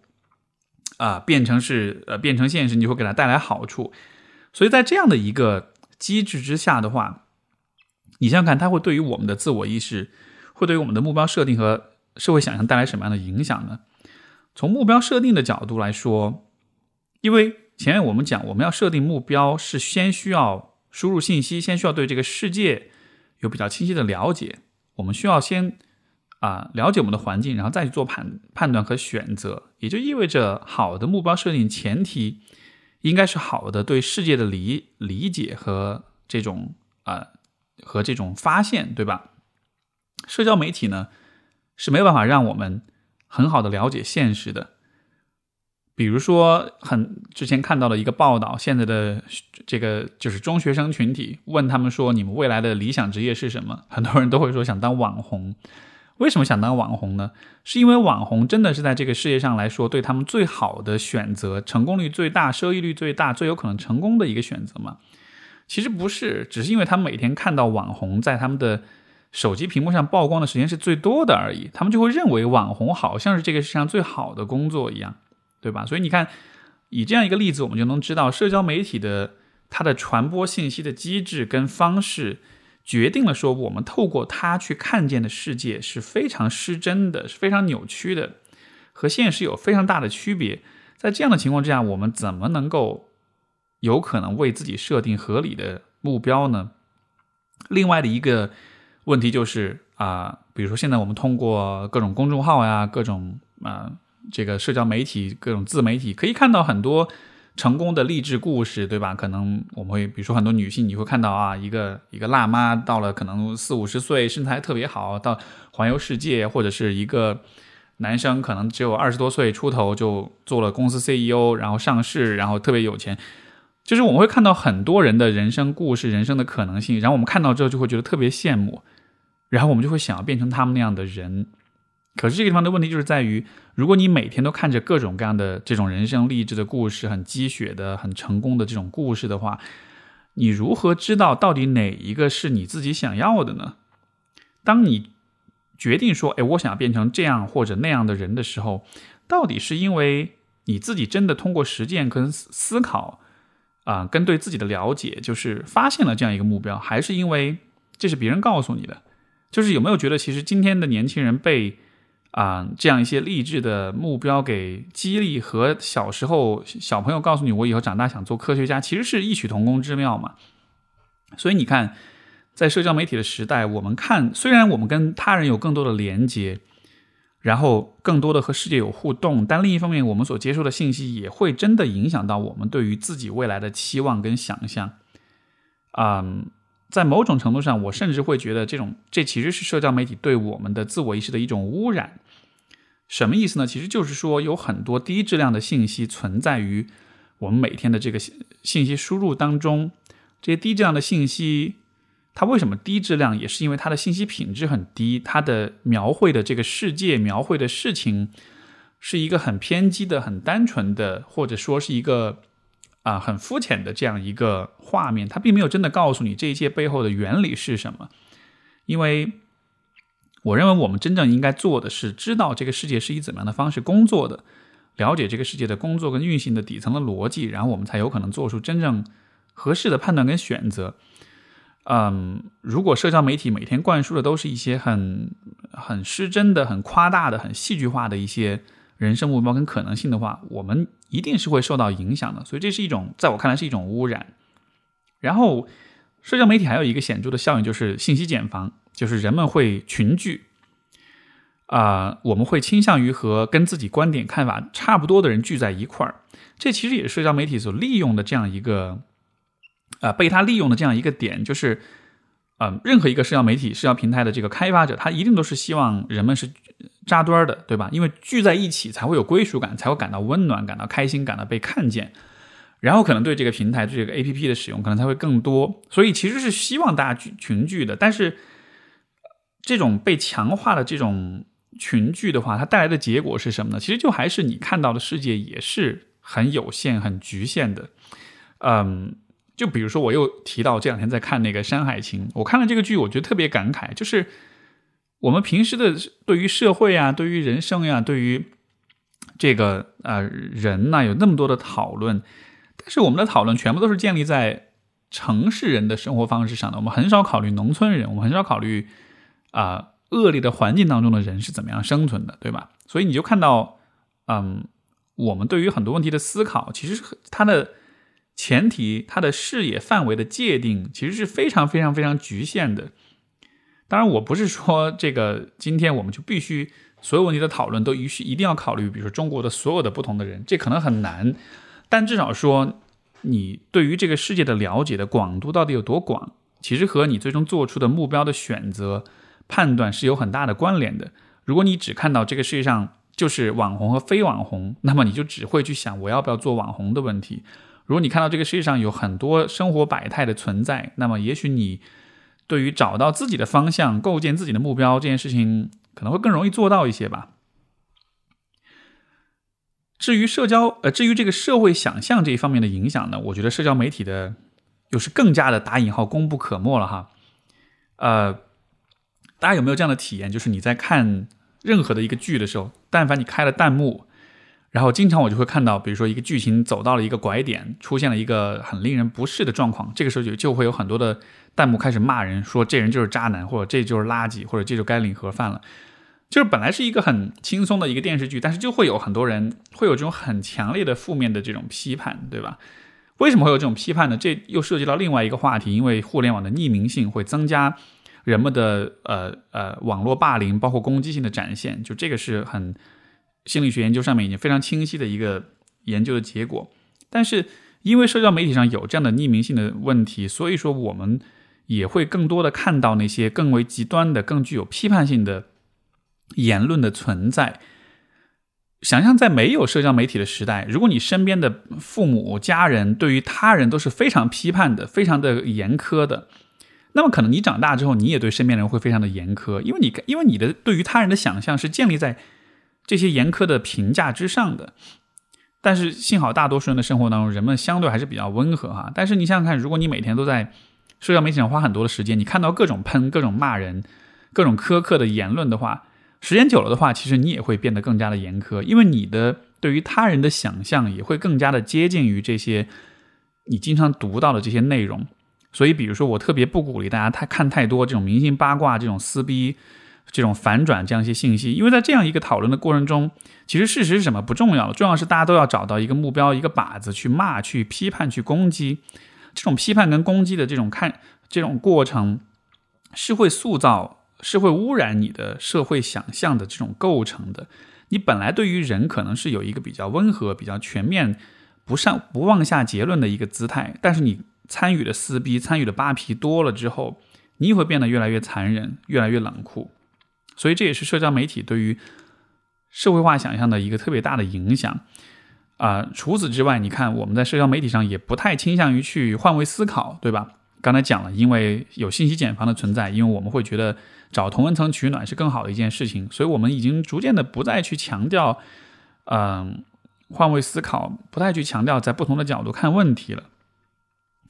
啊变成是呃变成现实，你会给它带来好处。所以在这样的一个机制之下的话，你想想看，它会对于我们的自我意识。会对于我们的目标设定和社会想象带来什么样的影响呢？从目标设定的角度来说，因为前面我们讲，我们要设定目标是先需要输入信息，先需要对这个世界有比较清晰的了解。我们需要先啊了解我们的环境，然后再去做判判断和选择。也就意味着，好的目标设定前提应该是好的对世界的理理解和这种啊和这种发现，对吧？社交媒体呢是没有办法让我们很好的了解现实的。比如说，很之前看到了一个报道，现在的这个就是中学生群体问他们说：“你们未来的理想职业是什么？”很多人都会说想当网红。为什么想当网红呢？是因为网红真的是在这个世界上来说对他们最好的选择，成功率最大、收益率最大、最有可能成功的一个选择吗？其实不是，只是因为他们每天看到网红在他们的。手机屏幕上曝光的时间是最多的而已，他们就会认为网红好像是这个世界上最好的工作一样，对吧？所以你看，以这样一个例子，我们就能知道，社交媒体的它的传播信息的机制跟方式，决定了说我们透过它去看见的世界是非常失真的，是非常扭曲的，和现实有非常大的区别。在这样的情况之下，我们怎么能够有可能为自己设定合理的目标呢？另外的一个。问题就是啊，比如说现在我们通过各种公众号呀、各种啊这个社交媒体、各种自媒体，可以看到很多成功的励志故事，对吧？可能我们会比如说很多女性，你会看到啊，一个一个辣妈到了可能四五十岁，身材特别好，到环游世界，或者是一个男生可能只有二十多岁出头就做了公司 CEO，然后上市，然后特别有钱。就是我们会看到很多人的人生故事、人生的可能性，然后我们看到之后就会觉得特别羡慕。然后我们就会想要变成他们那样的人，可是这个地方的问题就是在于，如果你每天都看着各种各样的这种人生励志的故事、很鸡血的、很成功的这种故事的话，你如何知道到底哪一个是你自己想要的呢？当你决定说“哎，我想要变成这样或者那样的人”的时候，到底是因为你自己真的通过实践跟思考啊，跟对自己的了解，就是发现了这样一个目标，还是因为这是别人告诉你的？就是有没有觉得，其实今天的年轻人被啊这样一些励志的目标给激励，和小时候小朋友告诉你我以后长大想做科学家，其实是异曲同工之妙嘛。所以你看，在社交媒体的时代，我们看虽然我们跟他人有更多的连接。然后更多的和世界有互动，但另一方面，我们所接收的信息也会真的影响到我们对于自己未来的期望跟想象。嗯，在某种程度上，我甚至会觉得这种这其实是社交媒体对我们的自我意识的一种污染。什么意思呢？其实就是说，有很多低质量的信息存在于我们每天的这个信息输入当中，这些低质量的信息。它为什么低质量？也是因为它的信息品质很低，它的描绘的这个世界、描绘的事情，是一个很偏激的、很单纯的，或者说是一个啊很肤浅的这样一个画面。它并没有真的告诉你这一切背后的原理是什么。因为我认为我们真正应该做的是知道这个世界是以怎么样的方式工作的，了解这个世界的工作跟运行的底层的逻辑，然后我们才有可能做出真正合适的判断跟选择。嗯，如果社交媒体每天灌输的都是一些很很失真的、很夸大的、很戏剧化的一些人生目标跟可能性的话，我们一定是会受到影响的。所以这是一种，在我看来是一种污染。然后，社交媒体还有一个显著的效应就是信息茧房，就是人们会群聚，啊，我们会倾向于和跟自己观点看法差不多的人聚在一块儿。这其实也是社交媒体所利用的这样一个。啊，被他利用的这样一个点就是，嗯，任何一个社交媒体、社交平台的这个开发者，他一定都是希望人们是扎堆儿的，对吧？因为聚在一起才会有归属感，才会感到温暖、感到开心、感到被看见，然后可能对这个平台、对这个 A P P 的使用可能才会更多。所以其实是希望大家聚群聚的。但是这种被强化的这种群聚的话，它带来的结果是什么呢？其实就还是你看到的世界也是很有限、很局限的，嗯。就比如说，我又提到这两天在看那个《山海情》，我看了这个剧，我觉得特别感慨。就是我们平时的对于社会啊，对于人生呀，对于这个呃人呐，有那么多的讨论，但是我们的讨论全部都是建立在城市人的生活方式上的。我们很少考虑农村人，我们很少考虑啊恶劣的环境当中的人是怎么样生存的，对吧？所以你就看到，嗯，我们对于很多问题的思考，其实是它的。前提，它的视野范围的界定其实是非常非常非常局限的。当然，我不是说这个今天我们就必须所有问题的讨论都必须一定要考虑，比如说中国的所有的不同的人，这可能很难。但至少说，你对于这个世界的了解的广度到底有多广，其实和你最终做出的目标的选择判断是有很大的关联的。如果你只看到这个世界上就是网红和非网红，那么你就只会去想我要不要做网红的问题。如果你看到这个世界上有很多生活百态的存在，那么也许你对于找到自己的方向、构建自己的目标这件事情可能会更容易做到一些吧。至于社交，呃，至于这个社会想象这一方面的影响呢，我觉得社交媒体的又是更加的打引号功不可没了哈。呃，大家有没有这样的体验？就是你在看任何的一个剧的时候，但凡你开了弹幕。然后经常我就会看到，比如说一个剧情走到了一个拐点，出现了一个很令人不适的状况，这个时候就就会有很多的弹幕开始骂人，说这人就是渣男，或者这就是垃圾，或者这就该领盒饭了。就是本来是一个很轻松的一个电视剧，但是就会有很多人会有这种很强烈的负面的这种批判，对吧？为什么会有这种批判呢？这又涉及到另外一个话题，因为互联网的匿名性会增加人们的呃呃网络霸凌，包括攻击性的展现，就这个是很。心理学研究上面已经非常清晰的一个研究的结果，但是因为社交媒体上有这样的匿名性的问题，所以说我们也会更多的看到那些更为极端的、更具有批判性的言论的存在。想象在没有社交媒体的时代，如果你身边的父母、家人对于他人都是非常批判的、非常的严苛的，那么可能你长大之后，你也对身边人会非常的严苛，因为你因为你的对于他人的想象是建立在。这些严苛的评价之上的，但是幸好大多数人的生活当中，人们相对还是比较温和哈。但是你想想看，如果你每天都在社交媒体上花很多的时间，你看到各种喷、各种骂人、各种苛刻的言论的话，时间久了的话，其实你也会变得更加的严苛，因为你的对于他人的想象也会更加的接近于这些你经常读到的这些内容。所以，比如说，我特别不鼓励大家太看太多这种明星八卦、这种撕逼。这种反转这样一些信息。因为在这样一个讨论的过程中，其实事实是什么不重要了，重要是大家都要找到一个目标、一个靶子去骂、去批判、去攻击。这种批判跟攻击的这种看这种过程，是会塑造、是会污染你的社会想象的这种构成的。你本来对于人可能是有一个比较温和、比较全面、不上不妄下结论的一个姿态，但是你参与的撕逼、参与的扒皮多了之后，你也会变得越来越残忍、越来越冷酷。所以这也是社交媒体对于社会化想象的一个特别大的影响。啊，除此之外，你看我们在社交媒体上也不太倾向于去换位思考，对吧？刚才讲了，因为有信息茧房的存在，因为我们会觉得找同温层取暖是更好的一件事情，所以我们已经逐渐的不再去强调，嗯，换位思考，不太去强调在不同的角度看问题了。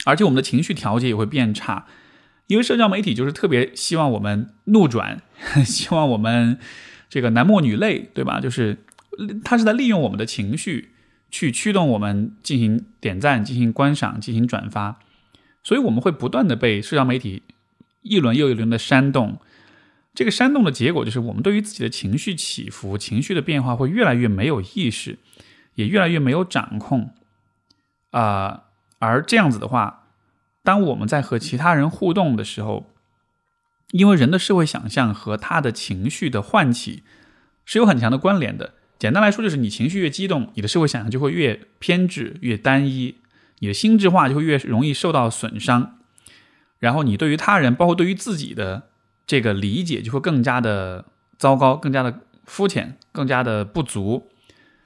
而且我们的情绪调节也会变差，因为社交媒体就是特别希望我们怒转，希望我们这个男默女泪，对吧？就是他是在利用我们的情绪。去驱动我们进行点赞、进行观赏、进行转发，所以我们会不断的被社交媒体一轮又一轮的煽动。这个煽动的结果就是，我们对于自己的情绪起伏、情绪的变化会越来越没有意识，也越来越没有掌控。啊，而这样子的话，当我们在和其他人互动的时候，因为人的社会想象和他的情绪的唤起是有很强的关联的。简单来说，就是你情绪越激动，你的社会想象就会越偏执、越单一，你的心智化就会越容易受到损伤，然后你对于他人，包括对于自己的这个理解就会更加的糟糕、更加的肤浅、更加的不足。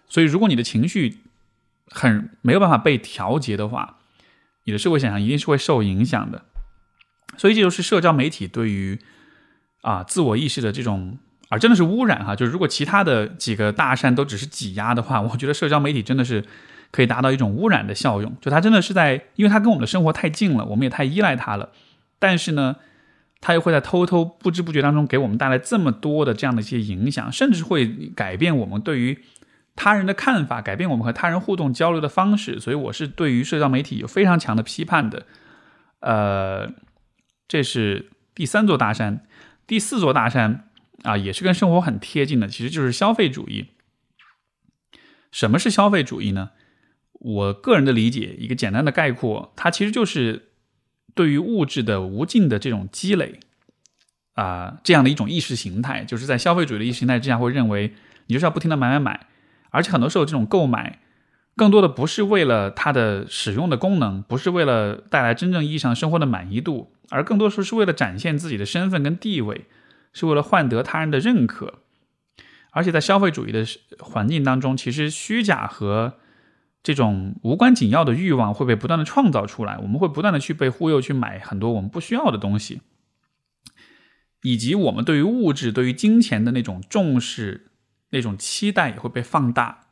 所以，如果你的情绪很没有办法被调节的话，你的社会想象一定是会受影响的。所以，这就是社交媒体对于啊自我意识的这种。啊真的是污染哈，就是如果其他的几个大山都只是挤压的话，我觉得社交媒体真的是可以达到一种污染的效用。就它真的是在，因为它跟我们的生活太近了，我们也太依赖它了。但是呢，它又会在偷偷不知不觉当中给我们带来这么多的这样的一些影响，甚至会改变我们对于他人的看法，改变我们和他人互动交流的方式。所以我是对于社交媒体有非常强的批判的。呃，这是第三座大山，第四座大山。啊，也是跟生活很贴近的，其实就是消费主义。什么是消费主义呢？我个人的理解，一个简单的概括，它其实就是对于物质的无尽的这种积累啊，这样的一种意识形态。就是在消费主义的意识形态之下，会认为你就是要不停的买买买，而且很多时候这种购买更多的不是为了它的使用的功能，不是为了带来真正意义上生活的满意度，而更多时候是为了展现自己的身份跟地位。是为了换得他人的认可，而且在消费主义的环境当中，其实虚假和这种无关紧要的欲望会被不断的创造出来。我们会不断的去被忽悠去买很多我们不需要的东西，以及我们对于物质、对于金钱的那种重视、那种期待也会被放大。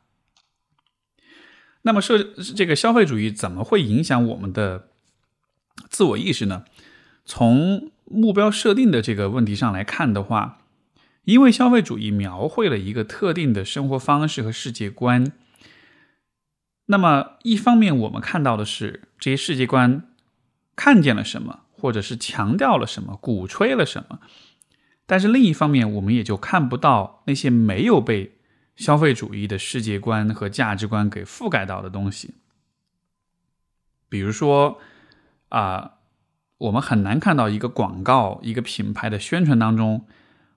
那么，社这个消费主义怎么会影响我们的自我意识呢？从目标设定的这个问题上来看的话，因为消费主义描绘了一个特定的生活方式和世界观，那么一方面我们看到的是这些世界观看见了什么，或者是强调了什么，鼓吹了什么，但是另一方面我们也就看不到那些没有被消费主义的世界观和价值观给覆盖到的东西，比如说啊。我们很难看到一个广告、一个品牌的宣传当中，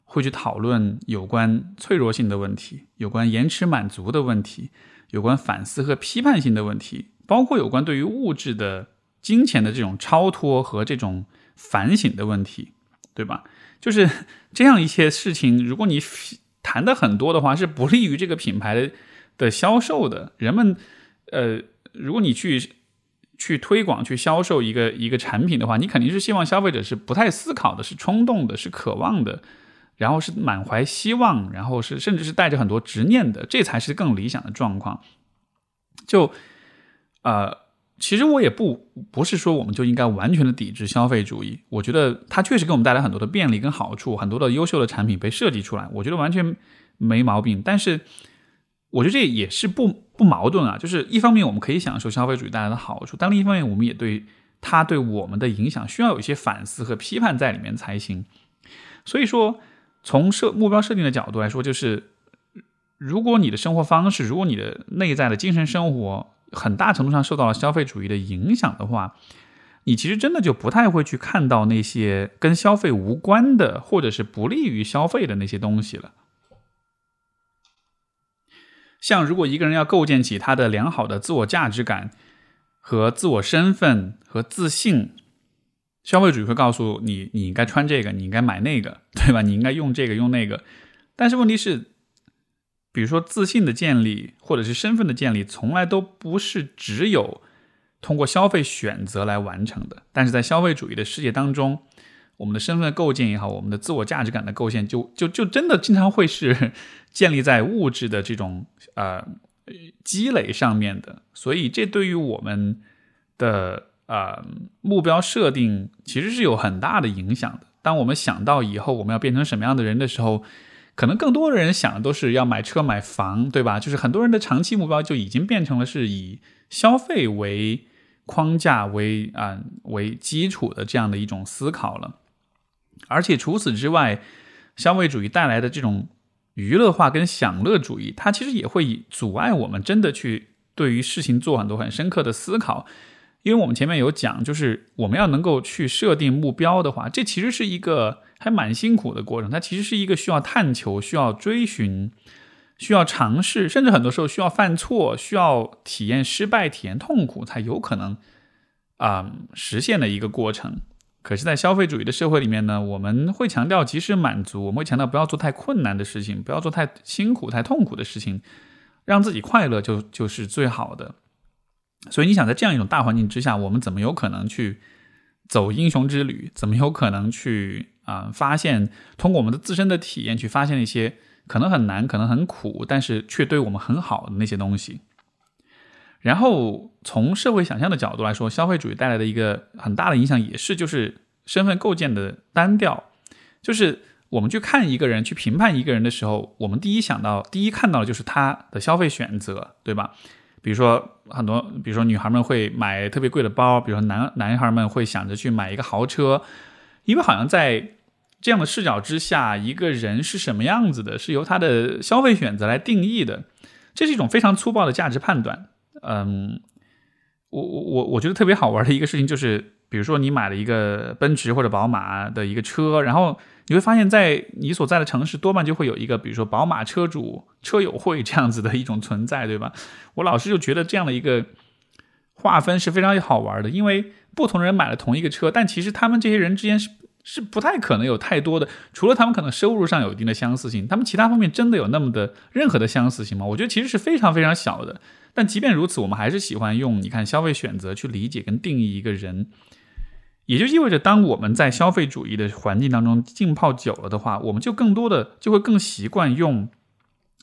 会去讨论有关脆弱性的问题、有关延迟满足的问题、有关反思和批判性的问题，包括有关对于物质的、金钱的这种超脱和这种反省的问题，对吧？就是这样一些事情，如果你谈的很多的话，是不利于这个品牌的销售的。人们，呃，如果你去。去推广、去销售一个一个产品的话，你肯定是希望消费者是不太思考的，是冲动的，是渴望的，然后是满怀希望，然后是甚至是带着很多执念的，这才是更理想的状况。就，呃，其实我也不不是说我们就应该完全的抵制消费主义，我觉得它确实给我们带来很多的便利跟好处，很多的优秀的产品被设计出来，我觉得完全没毛病。但是，我觉得这也是不。不矛盾啊，就是一方面我们可以享受消费主义带来的好处，但另一方面我们也对它对我们的影响需要有一些反思和批判在里面才行。所以说，从设目标设定的角度来说，就是如果你的生活方式，如果你的内在的精神生活很大程度上受到了消费主义的影响的话，你其实真的就不太会去看到那些跟消费无关的，或者是不利于消费的那些东西了。像如果一个人要构建起他的良好的自我价值感和自我身份和自信。消费主义会告诉你，你应该穿这个，你应该买那个，对吧？你应该用这个，用那个。但是问题是，比如说自信的建立，或者是身份的建立，从来都不是只有通过消费选择来完成的。但是在消费主义的世界当中，我们的身份构建也好，我们的自我价值感的构建，就就就真的经常会是 建立在物质的这种呃积累上面的。所以这对于我们的。啊，目标设定其实是有很大的影响的。当我们想到以后我们要变成什么样的人的时候，可能更多的人想的都是要买车买房，对吧？就是很多人的长期目标就已经变成了是以消费为框架为啊为基础的这样的一种思考了。而且除此之外，消费主义带来的这种娱乐化跟享乐主义，它其实也会阻碍我们真的去对于事情做很多很深刻的思考。因为我们前面有讲，就是我们要能够去设定目标的话，这其实是一个还蛮辛苦的过程。它其实是一个需要探求、需要追寻、需要尝试，甚至很多时候需要犯错、需要体验失败、体验痛苦，才有可能啊实现的一个过程。可是，在消费主义的社会里面呢，我们会强调及时满足，我们会强调不要做太困难的事情，不要做太辛苦、太痛苦的事情，让自己快乐就就是最好的。所以你想在这样一种大环境之下，我们怎么有可能去走英雄之旅？怎么有可能去啊发现通过我们的自身的体验去发现那些可能很难、可能很苦，但是却对我们很好的那些东西？然后从社会想象的角度来说，消费主义带来的一个很大的影响也是就是身份构建的单调。就是我们去看一个人、去评判一个人的时候，我们第一想到、第一看到的就是他的消费选择，对吧？比如说很多，比如说女孩们会买特别贵的包，比如说男男孩们会想着去买一个豪车，因为好像在这样的视角之下，一个人是什么样子的，是由他的消费选择来定义的，这是一种非常粗暴的价值判断。嗯，我我我我觉得特别好玩的一个事情就是，比如说你买了一个奔驰或者宝马的一个车，然后。你会发现在你所在的城市，多半就会有一个，比如说宝马车主车友会这样子的一种存在，对吧？我老是就觉得这样的一个划分是非常好玩的，因为不同人买了同一个车，但其实他们这些人之间是是不太可能有太多的，除了他们可能收入上有一定的相似性，他们其他方面真的有那么的任何的相似性吗？我觉得其实是非常非常小的。但即便如此，我们还是喜欢用你看消费选择去理解跟定义一个人。也就意味着，当我们在消费主义的环境当中浸泡久了的话，我们就更多的就会更习惯用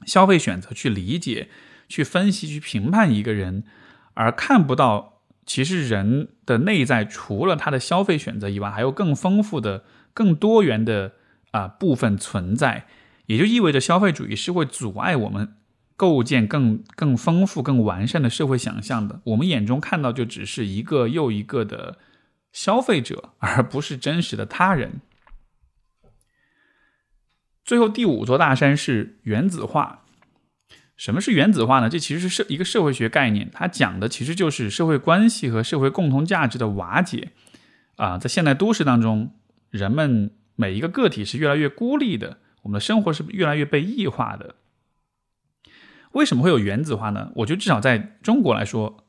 消费选择去理解、去分析、去评判一个人，而看不到其实人的内在除了他的消费选择以外，还有更丰富的、更多元的啊部分存在。也就意味着，消费主义是会阻碍我们构建更更丰富、更完善的社会想象的。我们眼中看到就只是一个又一个的。消费者，而不是真实的他人。最后第五座大山是原子化。什么是原子化呢？这其实是社一个社会学概念，它讲的其实就是社会关系和社会共同价值的瓦解。啊，在现代都市当中，人们每一个个体是越来越孤立的，我们的生活是越来越被异化的。为什么会有原子化呢？我觉得至少在中国来说，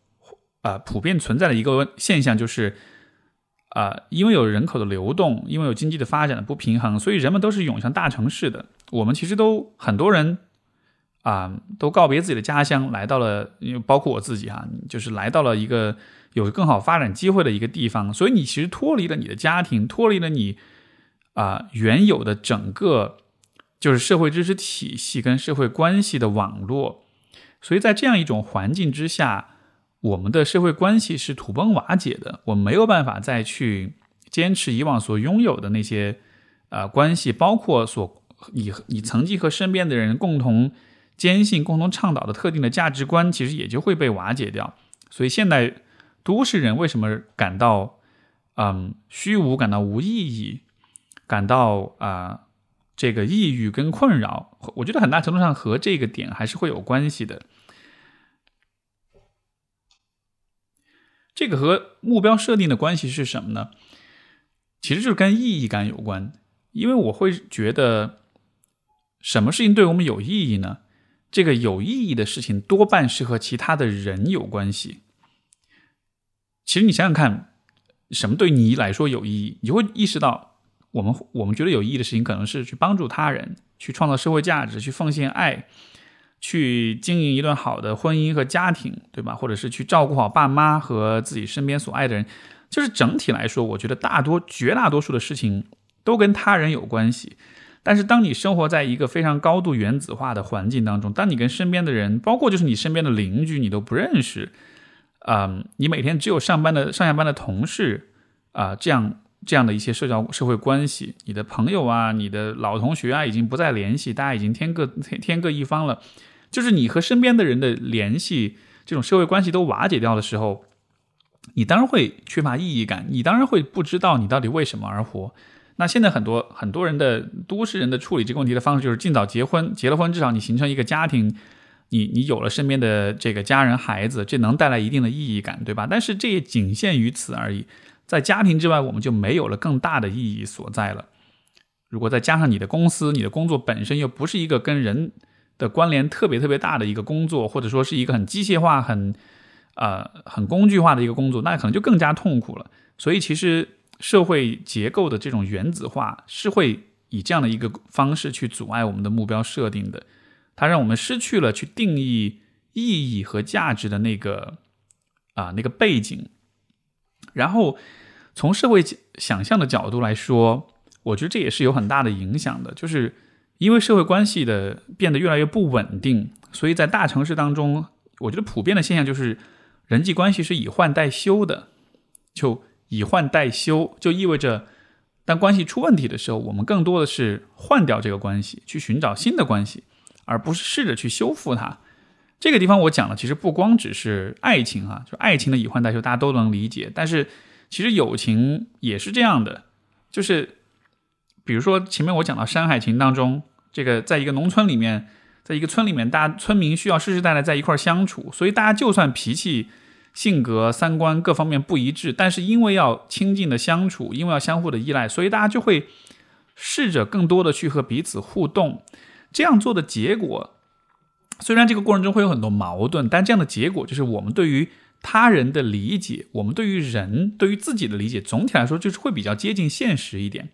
啊，普遍存在的一个现象就是。啊，因为有人口的流动，因为有经济的发展的不平衡，所以人们都是涌向大城市的。我们其实都很多人啊，都告别自己的家乡，来到了，包括我自己哈，就是来到了一个有更好发展机会的一个地方。所以你其实脱离了你的家庭，脱离了你啊原有的整个就是社会知识体系跟社会关系的网络。所以在这样一种环境之下。我们的社会关系是土崩瓦解的，我们没有办法再去坚持以往所拥有的那些呃关系，包括所你你曾经和身边的人共同坚信、共同倡导的特定的价值观，其实也就会被瓦解掉。所以现代都市人为什么感到嗯虚无、感到无意义、感到啊这个抑郁跟困扰，我觉得很大程度上和这个点还是会有关系的。这个和目标设定的关系是什么呢？其实就是跟意义感有关，因为我会觉得，什么事情对我们有意义呢？这个有意义的事情多半是和其他的人有关系。其实你想想看，什么对你来说有意义？你会意识到，我们我们觉得有意义的事情，可能是去帮助他人，去创造社会价值，去奉献爱，去经营一段好的婚姻和家庭，对吧？或者是去照顾好爸妈和自己身边所爱的人。就是整体来说，我觉得大多绝大多数的事情都跟他人有关系。但是，当你生活在一个非常高度原子化的环境当中，当你跟身边的人，包括就是你身边的邻居，你都不认识，嗯，你每天只有上班的上下班的同事啊，这样这样的一些社交社会关系，你的朋友啊，你的老同学啊，已经不再联系，大家已经天各天各一方了，就是你和身边的人的联系，这种社会关系都瓦解掉的时候，你当然会缺乏意义感，你当然会不知道你到底为什么而活。那现在很多很多人的都市人的处理这个问题的方式就是尽早结婚，结了婚至少你形成一个家庭，你你有了身边的这个家人孩子，这能带来一定的意义感，对吧？但是这也仅限于此而已，在家庭之外，我们就没有了更大的意义所在了。如果再加上你的公司，你的工作本身又不是一个跟人的关联特别特别大的一个工作，或者说是一个很机械化、很呃很工具化的一个工作，那可能就更加痛苦了。所以其实。社会结构的这种原子化是会以这样的一个方式去阻碍我们的目标设定的，它让我们失去了去定义意义和价值的那个啊那个背景。然后从社会想象的角度来说，我觉得这也是有很大的影响的，就是因为社会关系的变得越来越不稳定，所以在大城市当中，我觉得普遍的现象就是人际关系是以换代修的，就。以换代修就意味着，当关系出问题的时候，我们更多的是换掉这个关系，去寻找新的关系，而不是试着去修复它。这个地方我讲的其实不光只是爱情啊，就爱情的以换代修，大家都能理解。但是其实友情也是这样的，就是比如说前面我讲到《山海情》当中，这个在一个农村里面，在一个村里面，大家村民需要世世代代在一块相处，所以大家就算脾气。性格、三观各方面不一致，但是因为要亲近的相处，因为要相互的依赖，所以大家就会试着更多的去和彼此互动。这样做的结果，虽然这个过程中会有很多矛盾，但这样的结果就是我们对于他人的理解，我们对于人、对于自己的理解，总体来说就是会比较接近现实一点。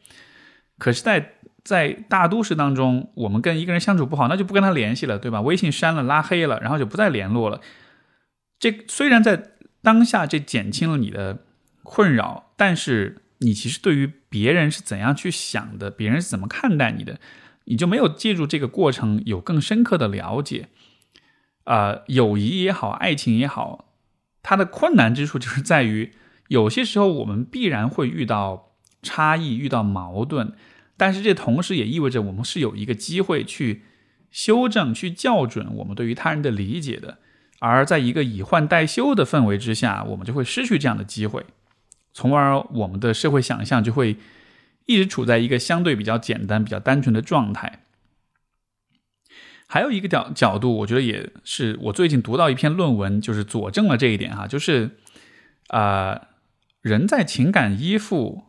可是，在在大都市当中，我们跟一个人相处不好，那就不跟他联系了，对吧？微信删了、拉黑了，然后就不再联络了。这虽然在当下这减轻了你的困扰，但是你其实对于别人是怎样去想的，别人是怎么看待你的，你就没有借助这个过程有更深刻的了解。啊，友谊也好，爱情也好，它的困难之处就是在于，有些时候我们必然会遇到差异，遇到矛盾，但是这同时也意味着我们是有一个机会去修正、去校准我们对于他人的理解的。而在一个以换代修的氛围之下，我们就会失去这样的机会，从而我们的社会想象就会一直处在一个相对比较简单、比较单纯的状态。还有一个角角度，我觉得也是我最近读到一篇论文，就是佐证了这一点哈，就是啊，人在情感依附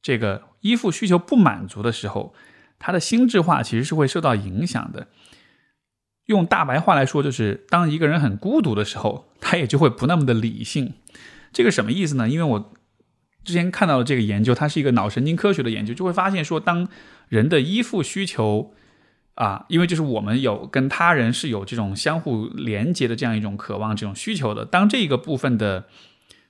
这个依附需求不满足的时候，他的心智化其实是会受到影响的。用大白话来说，就是当一个人很孤独的时候，他也就会不那么的理性。这个什么意思呢？因为我之前看到了这个研究，它是一个脑神经科学的研究，就会发现说，当人的依附需求啊，因为就是我们有跟他人是有这种相互连接的这样一种渴望、这种需求的，当这个部分的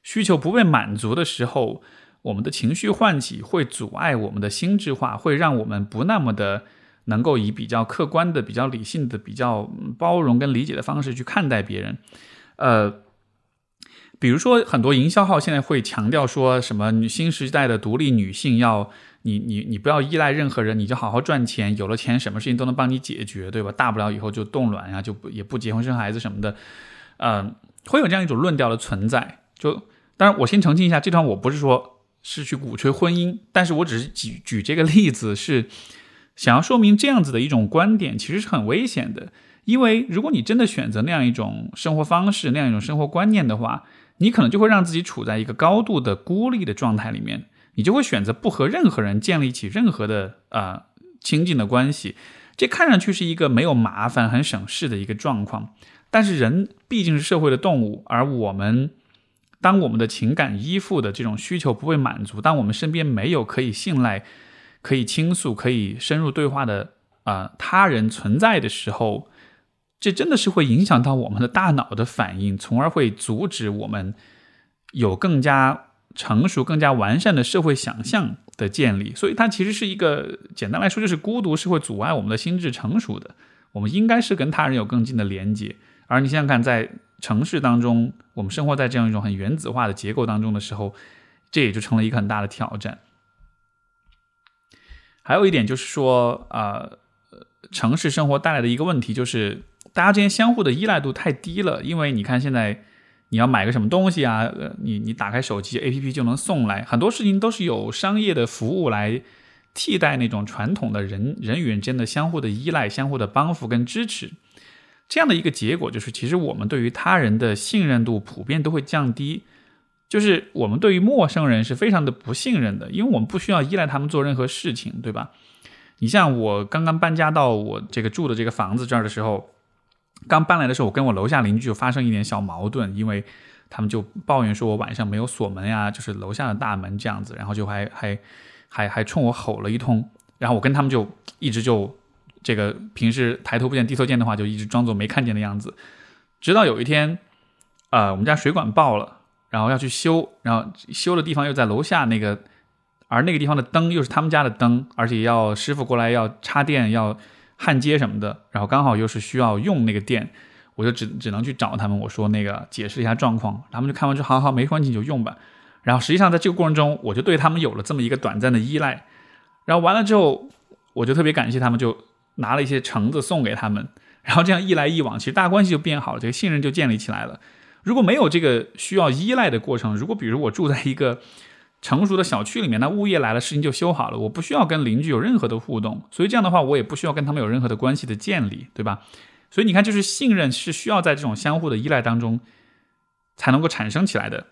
需求不被满足的时候，我们的情绪唤起会阻碍我们的心智化，会让我们不那么的。能够以比较客观的、比较理性的、比较包容跟理解的方式去看待别人，呃，比如说很多营销号现在会强调说什么新时代的独立女性要你你你不要依赖任何人，你就好好赚钱，有了钱什么事情都能帮你解决，对吧？大不了以后就冻卵呀，就不也不结婚生孩子什么的，嗯，会有这样一种论调的存在。就当然我先澄清一下，这段我不是说是去鼓吹婚姻，但是我只是举举这个例子是。想要说明这样子的一种观点，其实是很危险的。因为如果你真的选择那样一种生活方式、那样一种生活观念的话，你可能就会让自己处在一个高度的孤立的状态里面，你就会选择不和任何人建立起任何的啊亲近的关系。这看上去是一个没有麻烦、很省事的一个状况。但是人毕竟是社会的动物，而我们当我们的情感依附的这种需求不被满足，当我们身边没有可以信赖、可以倾诉、可以深入对话的啊他人存在的时候，这真的是会影响到我们的大脑的反应，从而会阻止我们有更加成熟、更加完善的社会想象的建立。所以，它其实是一个简单来说，就是孤独是会阻碍我们的心智成熟的。我们应该是跟他人有更近的连接。而你想想看，在城市当中，我们生活在这样一种很原子化的结构当中的时候，这也就成了一个很大的挑战。还有一点就是说，啊，城市生活带来的一个问题就是，大家之间相互的依赖度太低了。因为你看，现在你要买个什么东西啊，呃，你你打开手机 APP 就能送来，很多事情都是有商业的服务来替代那种传统的人人与人之间的相互的依赖、相互的帮扶跟支持。这样的一个结果就是，其实我们对于他人的信任度普遍都会降低，就是我们对于陌生人是非常的不信任的，因为我们不需要依赖他们做任何事情，对吧？你像我刚刚搬家到我这个住的这个房子这儿的时候，刚搬来的时候，我跟我楼下邻居就发生一点小矛盾，因为他们就抱怨说我晚上没有锁门呀，就是楼下的大门这样子，然后就还还还还冲我吼了一通，然后我跟他们就一直就。这个平时抬头不见低头见的话，就一直装作没看见的样子，直到有一天，呃，我们家水管爆了，然后要去修，然后修的地方又在楼下那个，而那个地方的灯又是他们家的灯，而且要师傅过来要插电要焊接什么的，然后刚好又是需要用那个电，我就只只能去找他们，我说那个解释一下状况，他们就看完之后，好好没关系你就用吧。然后实际上在这个过程中，我就对他们有了这么一个短暂的依赖，然后完了之后，我就特别感谢他们就。拿了一些橙子送给他们，然后这样一来一往，其实大关系就变好了，这个信任就建立起来了。如果没有这个需要依赖的过程，如果比如我住在一个成熟的小区里面，那物业来了，事情就修好了，我不需要跟邻居有任何的互动，所以这样的话，我也不需要跟他们有任何的关系的建立，对吧？所以你看，就是信任是需要在这种相互的依赖当中才能够产生起来的。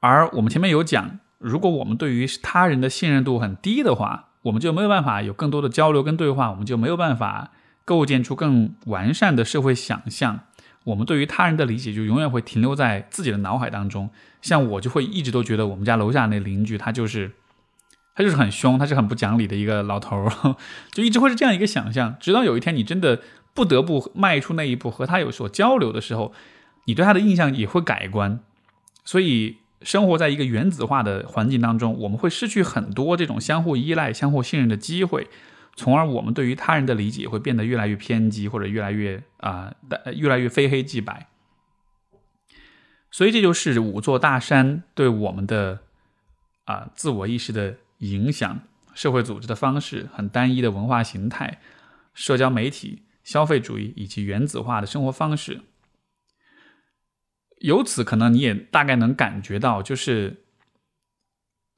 而我们前面有讲，如果我们对于他人的信任度很低的话，我们就没有办法有更多的交流跟对话，我们就没有办法构建出更完善的社会想象。我们对于他人的理解就永远会停留在自己的脑海当中。像我就会一直都觉得我们家楼下那邻居他就是他就是很凶，他是很不讲理的一个老头儿，就一直会是这样一个想象。直到有一天你真的不得不迈出那一步和他有所交流的时候，你对他的印象也会改观。所以。生活在一个原子化的环境当中，我们会失去很多这种相互依赖、相互信任的机会，从而我们对于他人的理解会变得越来越偏激，或者越来越啊，越来越非黑即白。所以这就是五座大山对我们的啊自我意识的影响：社会组织的方式、很单一的文化形态、社交媒体、消费主义以及原子化的生活方式。由此，可能你也大概能感觉到，就是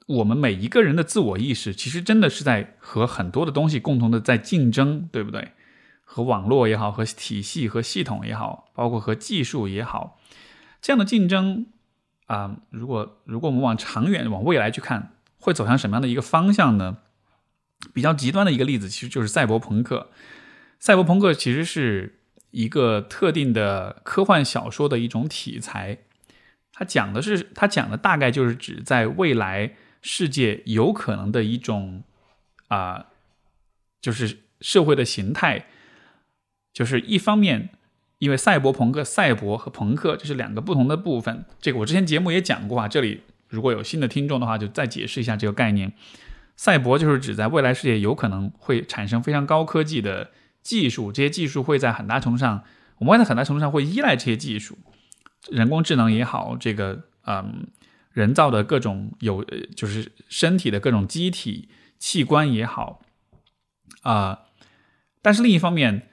我们每一个人的自我意识，其实真的是在和很多的东西共同的在竞争，对不对？和网络也好，和体系和系统也好，包括和技术也好，这样的竞争啊，如果如果我们往长远、往未来去看，会走向什么样的一个方向呢？比较极端的一个例子，其实就是赛博朋克。赛博朋克其实是。一个特定的科幻小说的一种题材，它讲的是，它讲的大概就是指在未来世界有可能的一种啊，就是社会的形态，就是一方面，因为赛博朋克、赛博和朋克这是两个不同的部分，这个我之前节目也讲过啊，这里如果有新的听众的话，就再解释一下这个概念。赛博就是指在未来世界有可能会产生非常高科技的。技术这些技术会在很大程度上，我们会在很大程度上会依赖这些技术，人工智能也好，这个嗯，人造的各种有就是身体的各种机体器官也好啊，但是另一方面，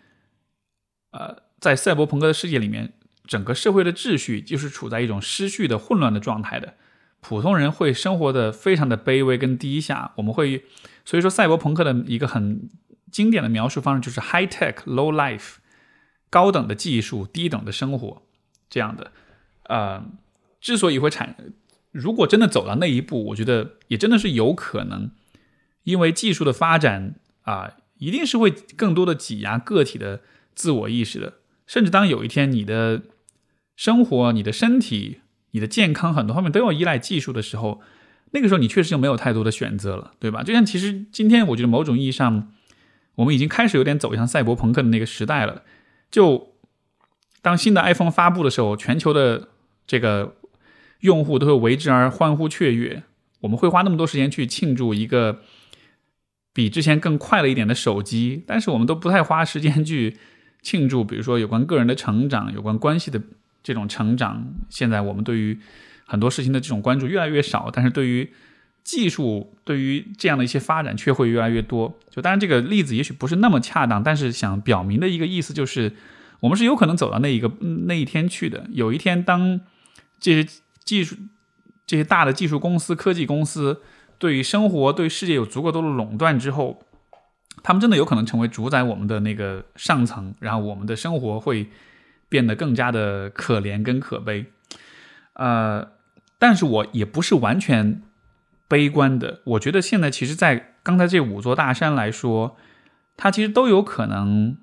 呃，在赛博朋克的世界里面，整个社会的秩序就是处在一种失序的混乱的状态的，普通人会生活的非常的卑微跟低下。我们会，所以说赛博朋克的一个很经典的描述方式就是 high tech low life，高等的技术，低等的生活这样的。呃，之所以会产，如果真的走到那一步，我觉得也真的是有可能，因为技术的发展啊，一定是会更多的挤压个体的自我意识的。甚至当有一天你的生活、你的身体、你的健康很多方面都要依赖技术的时候，那个时候你确实就没有太多的选择了，对吧？就像其实今天我觉得某种意义上，我们已经开始有点走向赛博朋克的那个时代了。就当新的 iPhone 发布的时候，全球的这个用户都会为之而欢呼雀跃。我们会花那么多时间去庆祝一个比之前更快了一点的手机，但是我们都不太花时间去。庆祝，比如说有关个人的成长、有关关系的这种成长。现在我们对于很多事情的这种关注越来越少，但是对于技术、对于这样的一些发展却会越来越多。就当然这个例子也许不是那么恰当，但是想表明的一个意思就是，我们是有可能走到那一个那一天去的。有一天，当这些技术、这些大的技术公司、科技公司对于生活、对世界有足够多的垄断之后。他们真的有可能成为主宰我们的那个上层，然后我们的生活会变得更加的可怜跟可悲。呃，但是我也不是完全悲观的。我觉得现在其实，在刚才这五座大山来说，它其实都有可能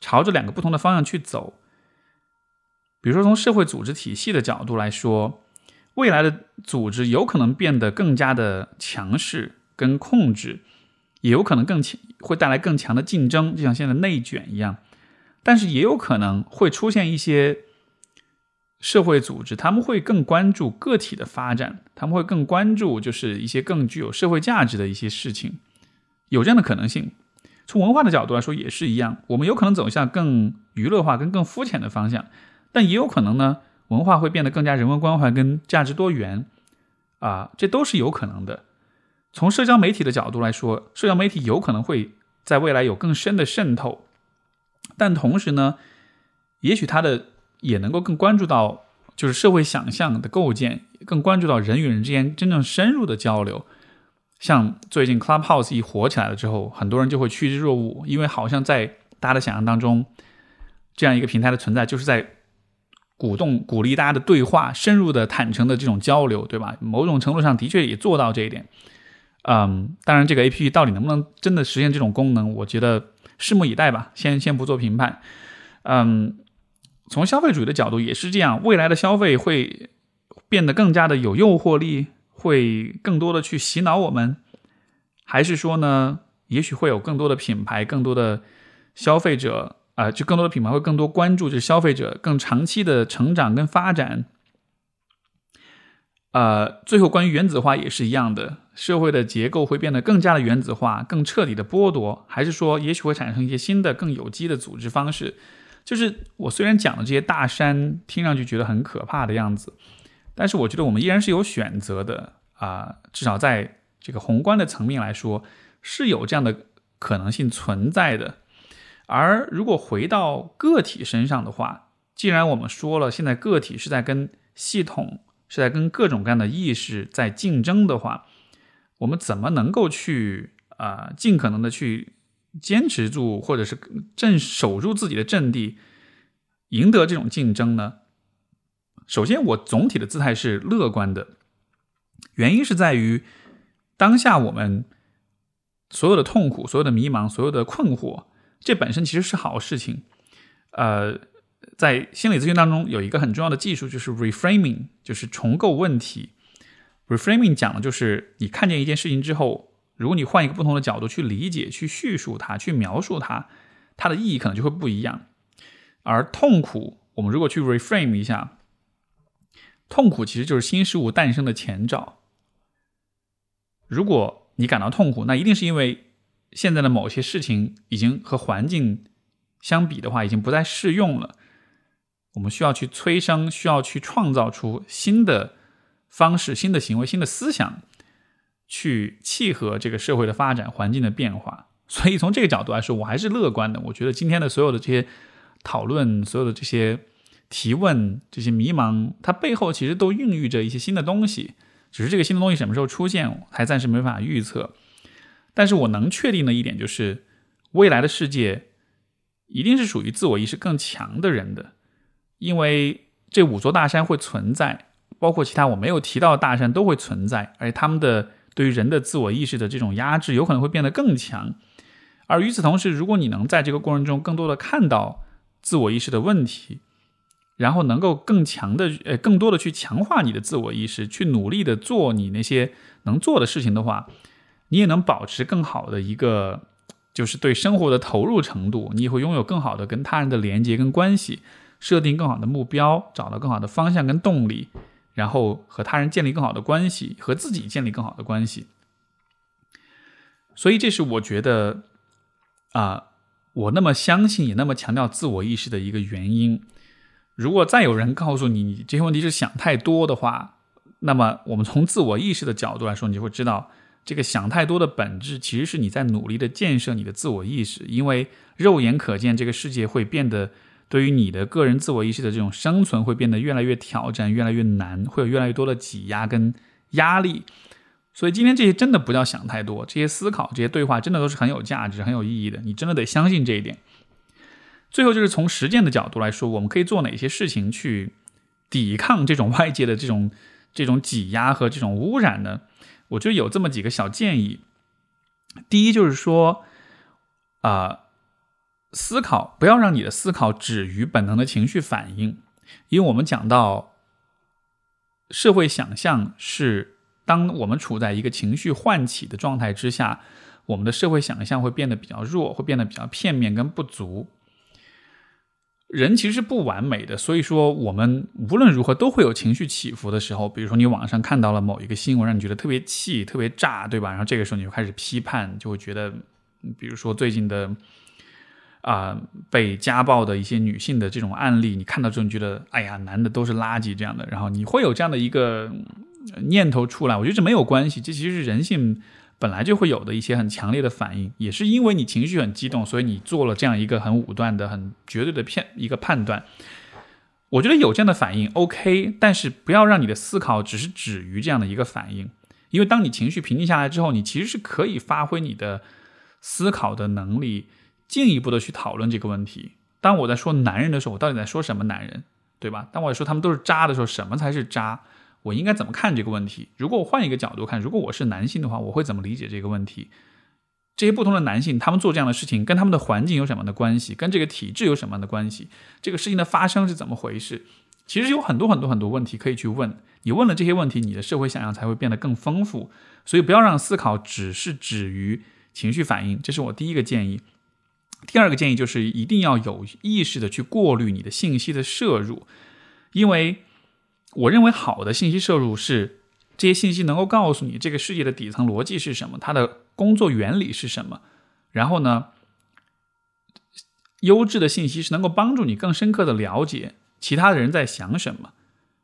朝着两个不同的方向去走。比如说，从社会组织体系的角度来说，未来的组织有可能变得更加的强势跟控制。也有可能更强，会带来更强的竞争，就像现在内卷一样。但是也有可能会出现一些社会组织，他们会更关注个体的发展，他们会更关注就是一些更具有社会价值的一些事情，有这样的可能性。从文化的角度来说也是一样，我们有可能走向更娱乐化跟更肤浅的方向，但也有可能呢，文化会变得更加人文关怀跟价值多元，啊，这都是有可能的。从社交媒体的角度来说，社交媒体有可能会在未来有更深的渗透，但同时呢，也许它的也能够更关注到就是社会想象的构建，更关注到人与人之间真正深入的交流。像最近 Clubhouse 一火起来了之后，很多人就会趋之若鹜，因为好像在大家的想象当中，这样一个平台的存在就是在鼓动、鼓励大家的对话、深入的、坦诚的这种交流，对吧？某种程度上的确也做到这一点。嗯，当然，这个 A P P 到底能不能真的实现这种功能，我觉得拭目以待吧。先先不做评判。嗯，从消费主义的角度也是这样，未来的消费会变得更加的有诱惑力，会更多的去洗脑我们，还是说呢，也许会有更多的品牌、更多的消费者啊，就更多的品牌会更多关注，就是消费者更长期的成长跟发展。呃，最后关于原子化也是一样的，社会的结构会变得更加的原子化，更彻底的剥夺，还是说也许会产生一些新的、更有机的组织方式？就是我虽然讲的这些大山听上去觉得很可怕的样子，但是我觉得我们依然是有选择的啊，至少在这个宏观的层面来说是有这样的可能性存在的。而如果回到个体身上的话，既然我们说了，现在个体是在跟系统。是在跟各种各样的意识在竞争的话，我们怎么能够去啊尽可能的去坚持住，或者是镇守住自己的阵地，赢得这种竞争呢？首先，我总体的姿态是乐观的，原因是在于当下我们所有的痛苦、所有的迷茫、所有的困惑，这本身其实是好事情，呃。在心理咨询当中，有一个很重要的技术，就是 reframing，就是重构问题。reframing 讲的就是你看见一件事情之后，如果你换一个不同的角度去理解、去叙述它、去描述它，它的意义可能就会不一样。而痛苦，我们如果去 reframe 一下，痛苦其实就是新事物诞生的前兆。如果你感到痛苦，那一定是因为现在的某些事情已经和环境相比的话，已经不再适用了。我们需要去催生，需要去创造出新的方式、新的行为、新的思想，去契合这个社会的发展、环境的变化。所以从这个角度来说，我还是乐观的。我觉得今天的所有的这些讨论，所有的这些提问、这些迷茫，它背后其实都孕育着一些新的东西，只是这个新的东西什么时候出现，还暂时没法预测。但是我能确定的一点就是，未来的世界一定是属于自我意识更强的人的，因为这五座大山会存在，包括其他我没有提到的大山都会存在，而且他们的对于人的自我意识的这种压制，有可能会变得更强。而与此同时，如果你能在这个过程中更多的看到自我意识的问题，然后能够更强的呃更多的去强化你的自我意识，去努力的做你那些能做的事情的话，你也能保持更好的一个就是对生活的投入程度，你也会拥有更好的跟他人的连接跟关系，设定更好的目标，找到更好的方向跟动力，然后和他人建立更好的关系，和自己建立更好的关系。所以这是我觉得。啊，我那么相信，也那么强调自我意识的一个原因。如果再有人告诉你，你这些问题是想太多的话，那么我们从自我意识的角度来说，你就会知道，这个想太多的本质其实是你在努力的建设你的自我意识。因为肉眼可见，这个世界会变得对于你的个人自我意识的这种生存会变得越来越挑战，越来越难，会有越来越多的挤压跟压力。所以今天这些真的不叫想太多，这些思考、这些对话真的都是很有价值、很有意义的。你真的得相信这一点。最后就是从实践的角度来说，我们可以做哪些事情去抵抗这种外界的这种这种挤压和这种污染呢？我就有这么几个小建议。第一就是说，啊，思考不要让你的思考止于本能的情绪反应，因为我们讲到社会想象是。当我们处在一个情绪唤起的状态之下，我们的社会想象会变得比较弱，会变得比较片面跟不足。人其实是不完美的，所以说我们无论如何都会有情绪起伏的时候。比如说你网上看到了某一个新闻，让你觉得特别气、特别炸，对吧？然后这个时候你就开始批判，就会觉得，比如说最近的啊被家暴的一些女性的这种案例，你看到之后你觉得，哎呀，男的都是垃圾这样的，然后你会有这样的一个。念头出来，我觉得这没有关系，这其实是人性本来就会有的一些很强烈的反应，也是因为你情绪很激动，所以你做了这样一个很武断的、很绝对的片一个判断。我觉得有这样的反应 OK，但是不要让你的思考只是止于这样的一个反应，因为当你情绪平静下来之后，你其实是可以发挥你的思考的能力，进一步的去讨论这个问题。当我在说男人的时候，我到底在说什么男人，对吧？当我说他们都是渣的时候，什么才是渣？我应该怎么看这个问题？如果我换一个角度看，如果我是男性的话，我会怎么理解这个问题？这些不同的男性，他们做这样的事情，跟他们的环境有什么样的关系？跟这个体制有什么样的关系？这个事情的发生是怎么回事？其实有很多很多很多问题可以去问。你问了这些问题，你的社会想象才会变得更丰富。所以不要让思考只是止于情绪反应，这是我第一个建议。第二个建议就是一定要有意识的去过滤你的信息的摄入，因为。我认为好的信息摄入是这些信息能够告诉你这个世界的底层逻辑是什么，它的工作原理是什么。然后呢，优质的信息是能够帮助你更深刻的了解其他的人在想什么。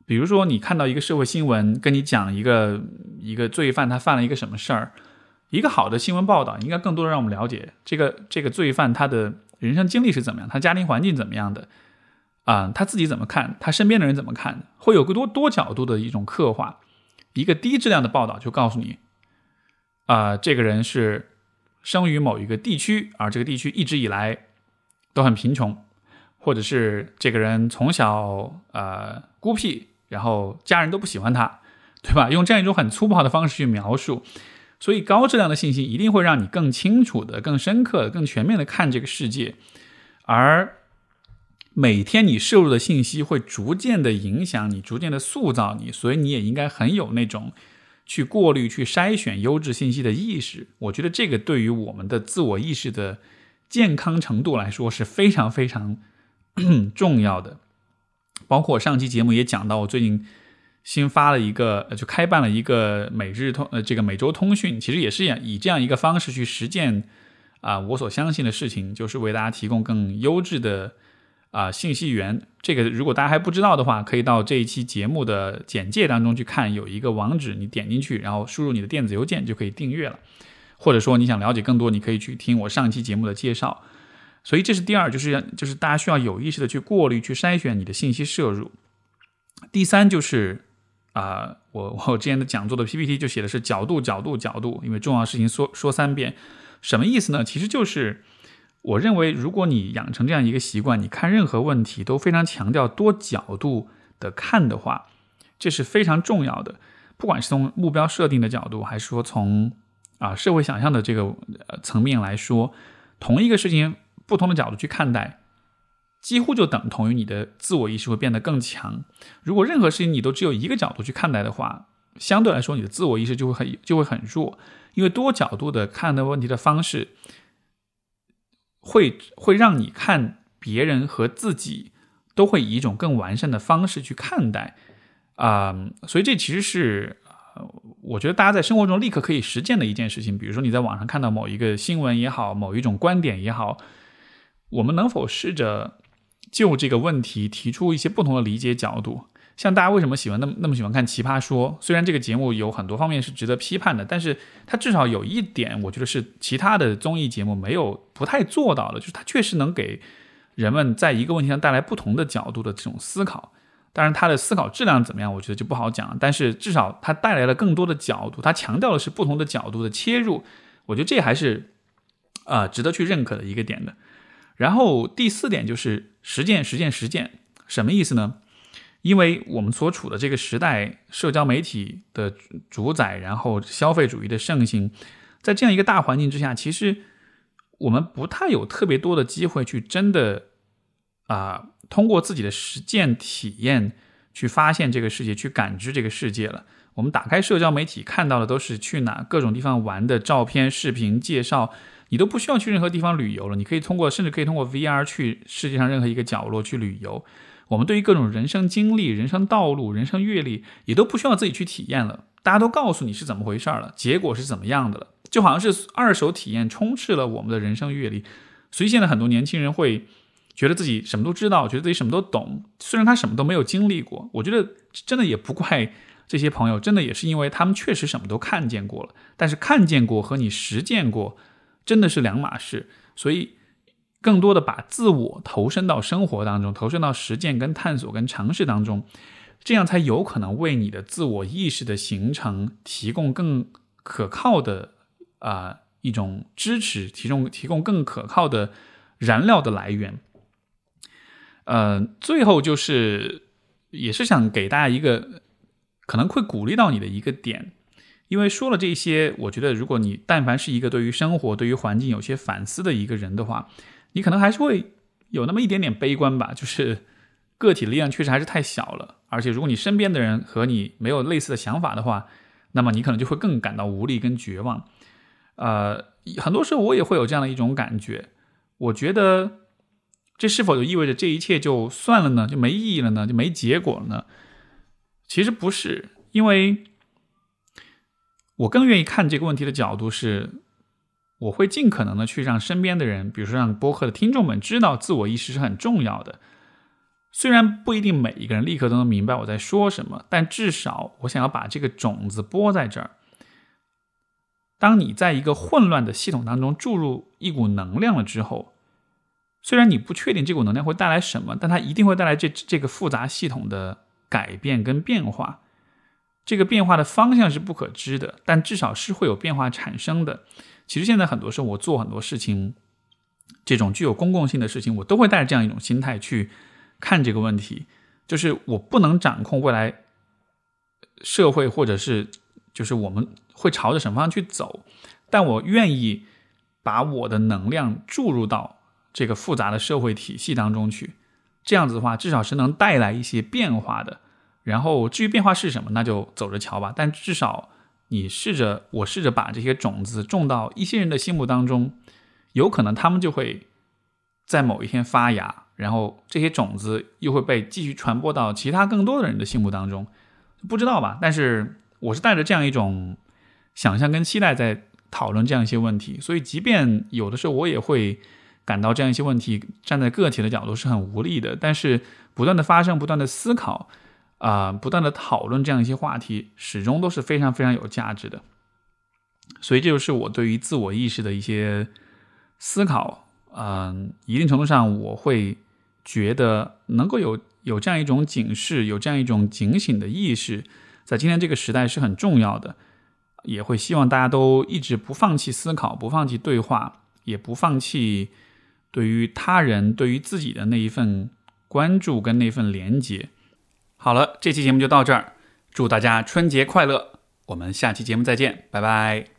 比如说，你看到一个社会新闻，跟你讲一个一个罪犯他犯了一个什么事儿，一个好的新闻报道应该更多的让我们了解这个这个罪犯他的人生经历是怎么样，他家庭环境怎么样的。啊，他自己怎么看？他身边的人怎么看？会有更多多角度的一种刻画。一个低质量的报道就告诉你，啊，这个人是生于某一个地区，而这个地区一直以来都很贫穷，或者是这个人从小呃孤僻，然后家人都不喜欢他，对吧？用这样一种很粗暴的方式去描述，所以高质量的信息一定会让你更清楚的、更深刻的、更全面的看这个世界，而。每天你摄入的信息会逐渐的影响你，逐渐的塑造你，所以你也应该很有那种去过滤、去筛选优质信息的意识。我觉得这个对于我们的自我意识的健康程度来说是非常非常 重要的。包括上期节目也讲到，我最近新发了一个，就开办了一个每日通呃这个每周通讯，其实也是以这样一个方式去实践啊我所相信的事情，就是为大家提供更优质的。啊，信息源这个，如果大家还不知道的话，可以到这一期节目的简介当中去看，有一个网址，你点进去，然后输入你的电子邮件就可以订阅了。或者说你想了解更多，你可以去听我上期节目的介绍。所以这是第二，就是就是大家需要有意识的去过滤、去筛选你的信息摄入。第三就是啊，我我之前的讲座的 PPT 就写的是角度、角度、角度，因为重要事情说说三遍，什么意思呢？其实就是我认为，如果你养成这样一个习惯，你看任何问题都非常强调多角度的看的话，这是非常重要的。不管是从目标设定的角度，还是说从啊社会想象的这个层面来说，同一个事情不同的角度去看待，几乎就等同于你的自我意识会变得更强。如果任何事情你都只有一个角度去看待的话，相对来说你的自我意识就会很就会很弱，因为多角度的看待问题的方式，会会让你看别人和自己都会以一种更完善的方式去看待。啊，所以这其实是，我觉得大家在生活中立刻可以实践的一件事情。比如说你在网上看到某一个新闻也好，某一种观点也好，我们能否试着就这个问题提出一些不同的理解角度？像大家为什么喜欢那么那么喜欢看《奇葩说》？虽然这个节目有很多方面是值得批判的，但是它至少有一点，我觉得是其他的综艺节目没有不太做到的，就是它确实能给人们在一个问题上带来不同的角度的这种思考。当然，他的思考质量怎么样，我觉得就不好讲。但是至少他带来了更多的角度，他强调的是不同的角度的切入，我觉得这还是啊值得去认可的一个点的。然后第四点就是实践，实践，实践，什么意思呢？因为我们所处的这个时代，社交媒体的主宰，然后消费主义的盛行，在这样一个大环境之下，其实我们不太有特别多的机会去真的啊。通过自己的实践体验去发现这个世界，去感知这个世界了。我们打开社交媒体看到的都是去哪各种地方玩的照片、视频介绍，你都不需要去任何地方旅游了。你可以通过，甚至可以通过 VR 去世界上任何一个角落去旅游。我们对于各种人生经历、人生道路、人生阅历，也都不需要自己去体验了。大家都告诉你是怎么回事了，结果是怎么样的了，就好像是二手体验充斥了我们的人生阅历。所以现在很多年轻人会。觉得自己什么都知道，觉得自己什么都懂，虽然他什么都没有经历过。我觉得真的也不怪这些朋友，真的也是因为他们确实什么都看见过了。但是看见过和你实践过真的是两码事，所以更多的把自我投身到生活当中，投身到实践、跟探索、跟尝试当中，这样才有可能为你的自我意识的形成提供更可靠的啊一种支持，提供提供更可靠的燃料的来源。呃，最后就是，也是想给大家一个可能会鼓励到你的一个点，因为说了这些，我觉得如果你但凡是一个对于生活、对于环境有些反思的一个人的话，你可能还是会有那么一点点悲观吧。就是个体力量确实还是太小了，而且如果你身边的人和你没有类似的想法的话，那么你可能就会更感到无力跟绝望。呃，很多时候我也会有这样的一种感觉，我觉得。这是否就意味着这一切就算了呢？就没意义了呢？就没结果了呢？其实不是，因为我更愿意看这个问题的角度是，我会尽可能的去让身边的人，比如说让播客的听众们知道，自我意识是很重要的。虽然不一定每一个人立刻都能明白我在说什么，但至少我想要把这个种子播在这儿。当你在一个混乱的系统当中注入一股能量了之后。虽然你不确定这股能量会带来什么，但它一定会带来这这个复杂系统的改变跟变化。这个变化的方向是不可知的，但至少是会有变化产生的。其实现在很多时候，我做很多事情，这种具有公共性的事情，我都会带着这样一种心态去看这个问题。就是我不能掌控未来社会，或者是就是我们会朝着什么方向去走，但我愿意把我的能量注入到。这个复杂的社会体系当中去，这样子的话，至少是能带来一些变化的。然后至于变化是什么，那就走着瞧吧。但至少你试着，我试着把这些种子种到一些人的心目当中，有可能他们就会在某一天发芽，然后这些种子又会被继续传播到其他更多的人的心目当中。不知道吧？但是我是带着这样一种想象跟期待在讨论这样一些问题，所以即便有的时候我也会。感到这样一些问题，站在个体的角度是很无力的。但是不断的发生，不断的思考，啊，不断的讨论这样一些话题，始终都是非常非常有价值的。所以这就是我对于自我意识的一些思考。嗯，一定程度上我会觉得能够有有这样一种警示，有这样一种警醒的意识，在今天这个时代是很重要的。也会希望大家都一直不放弃思考，不放弃对话，也不放弃对于他人、对于自己的那一份关注跟那份连接。好了，这期节目就到这儿，祝大家春节快乐！我们下期节目再见，拜拜。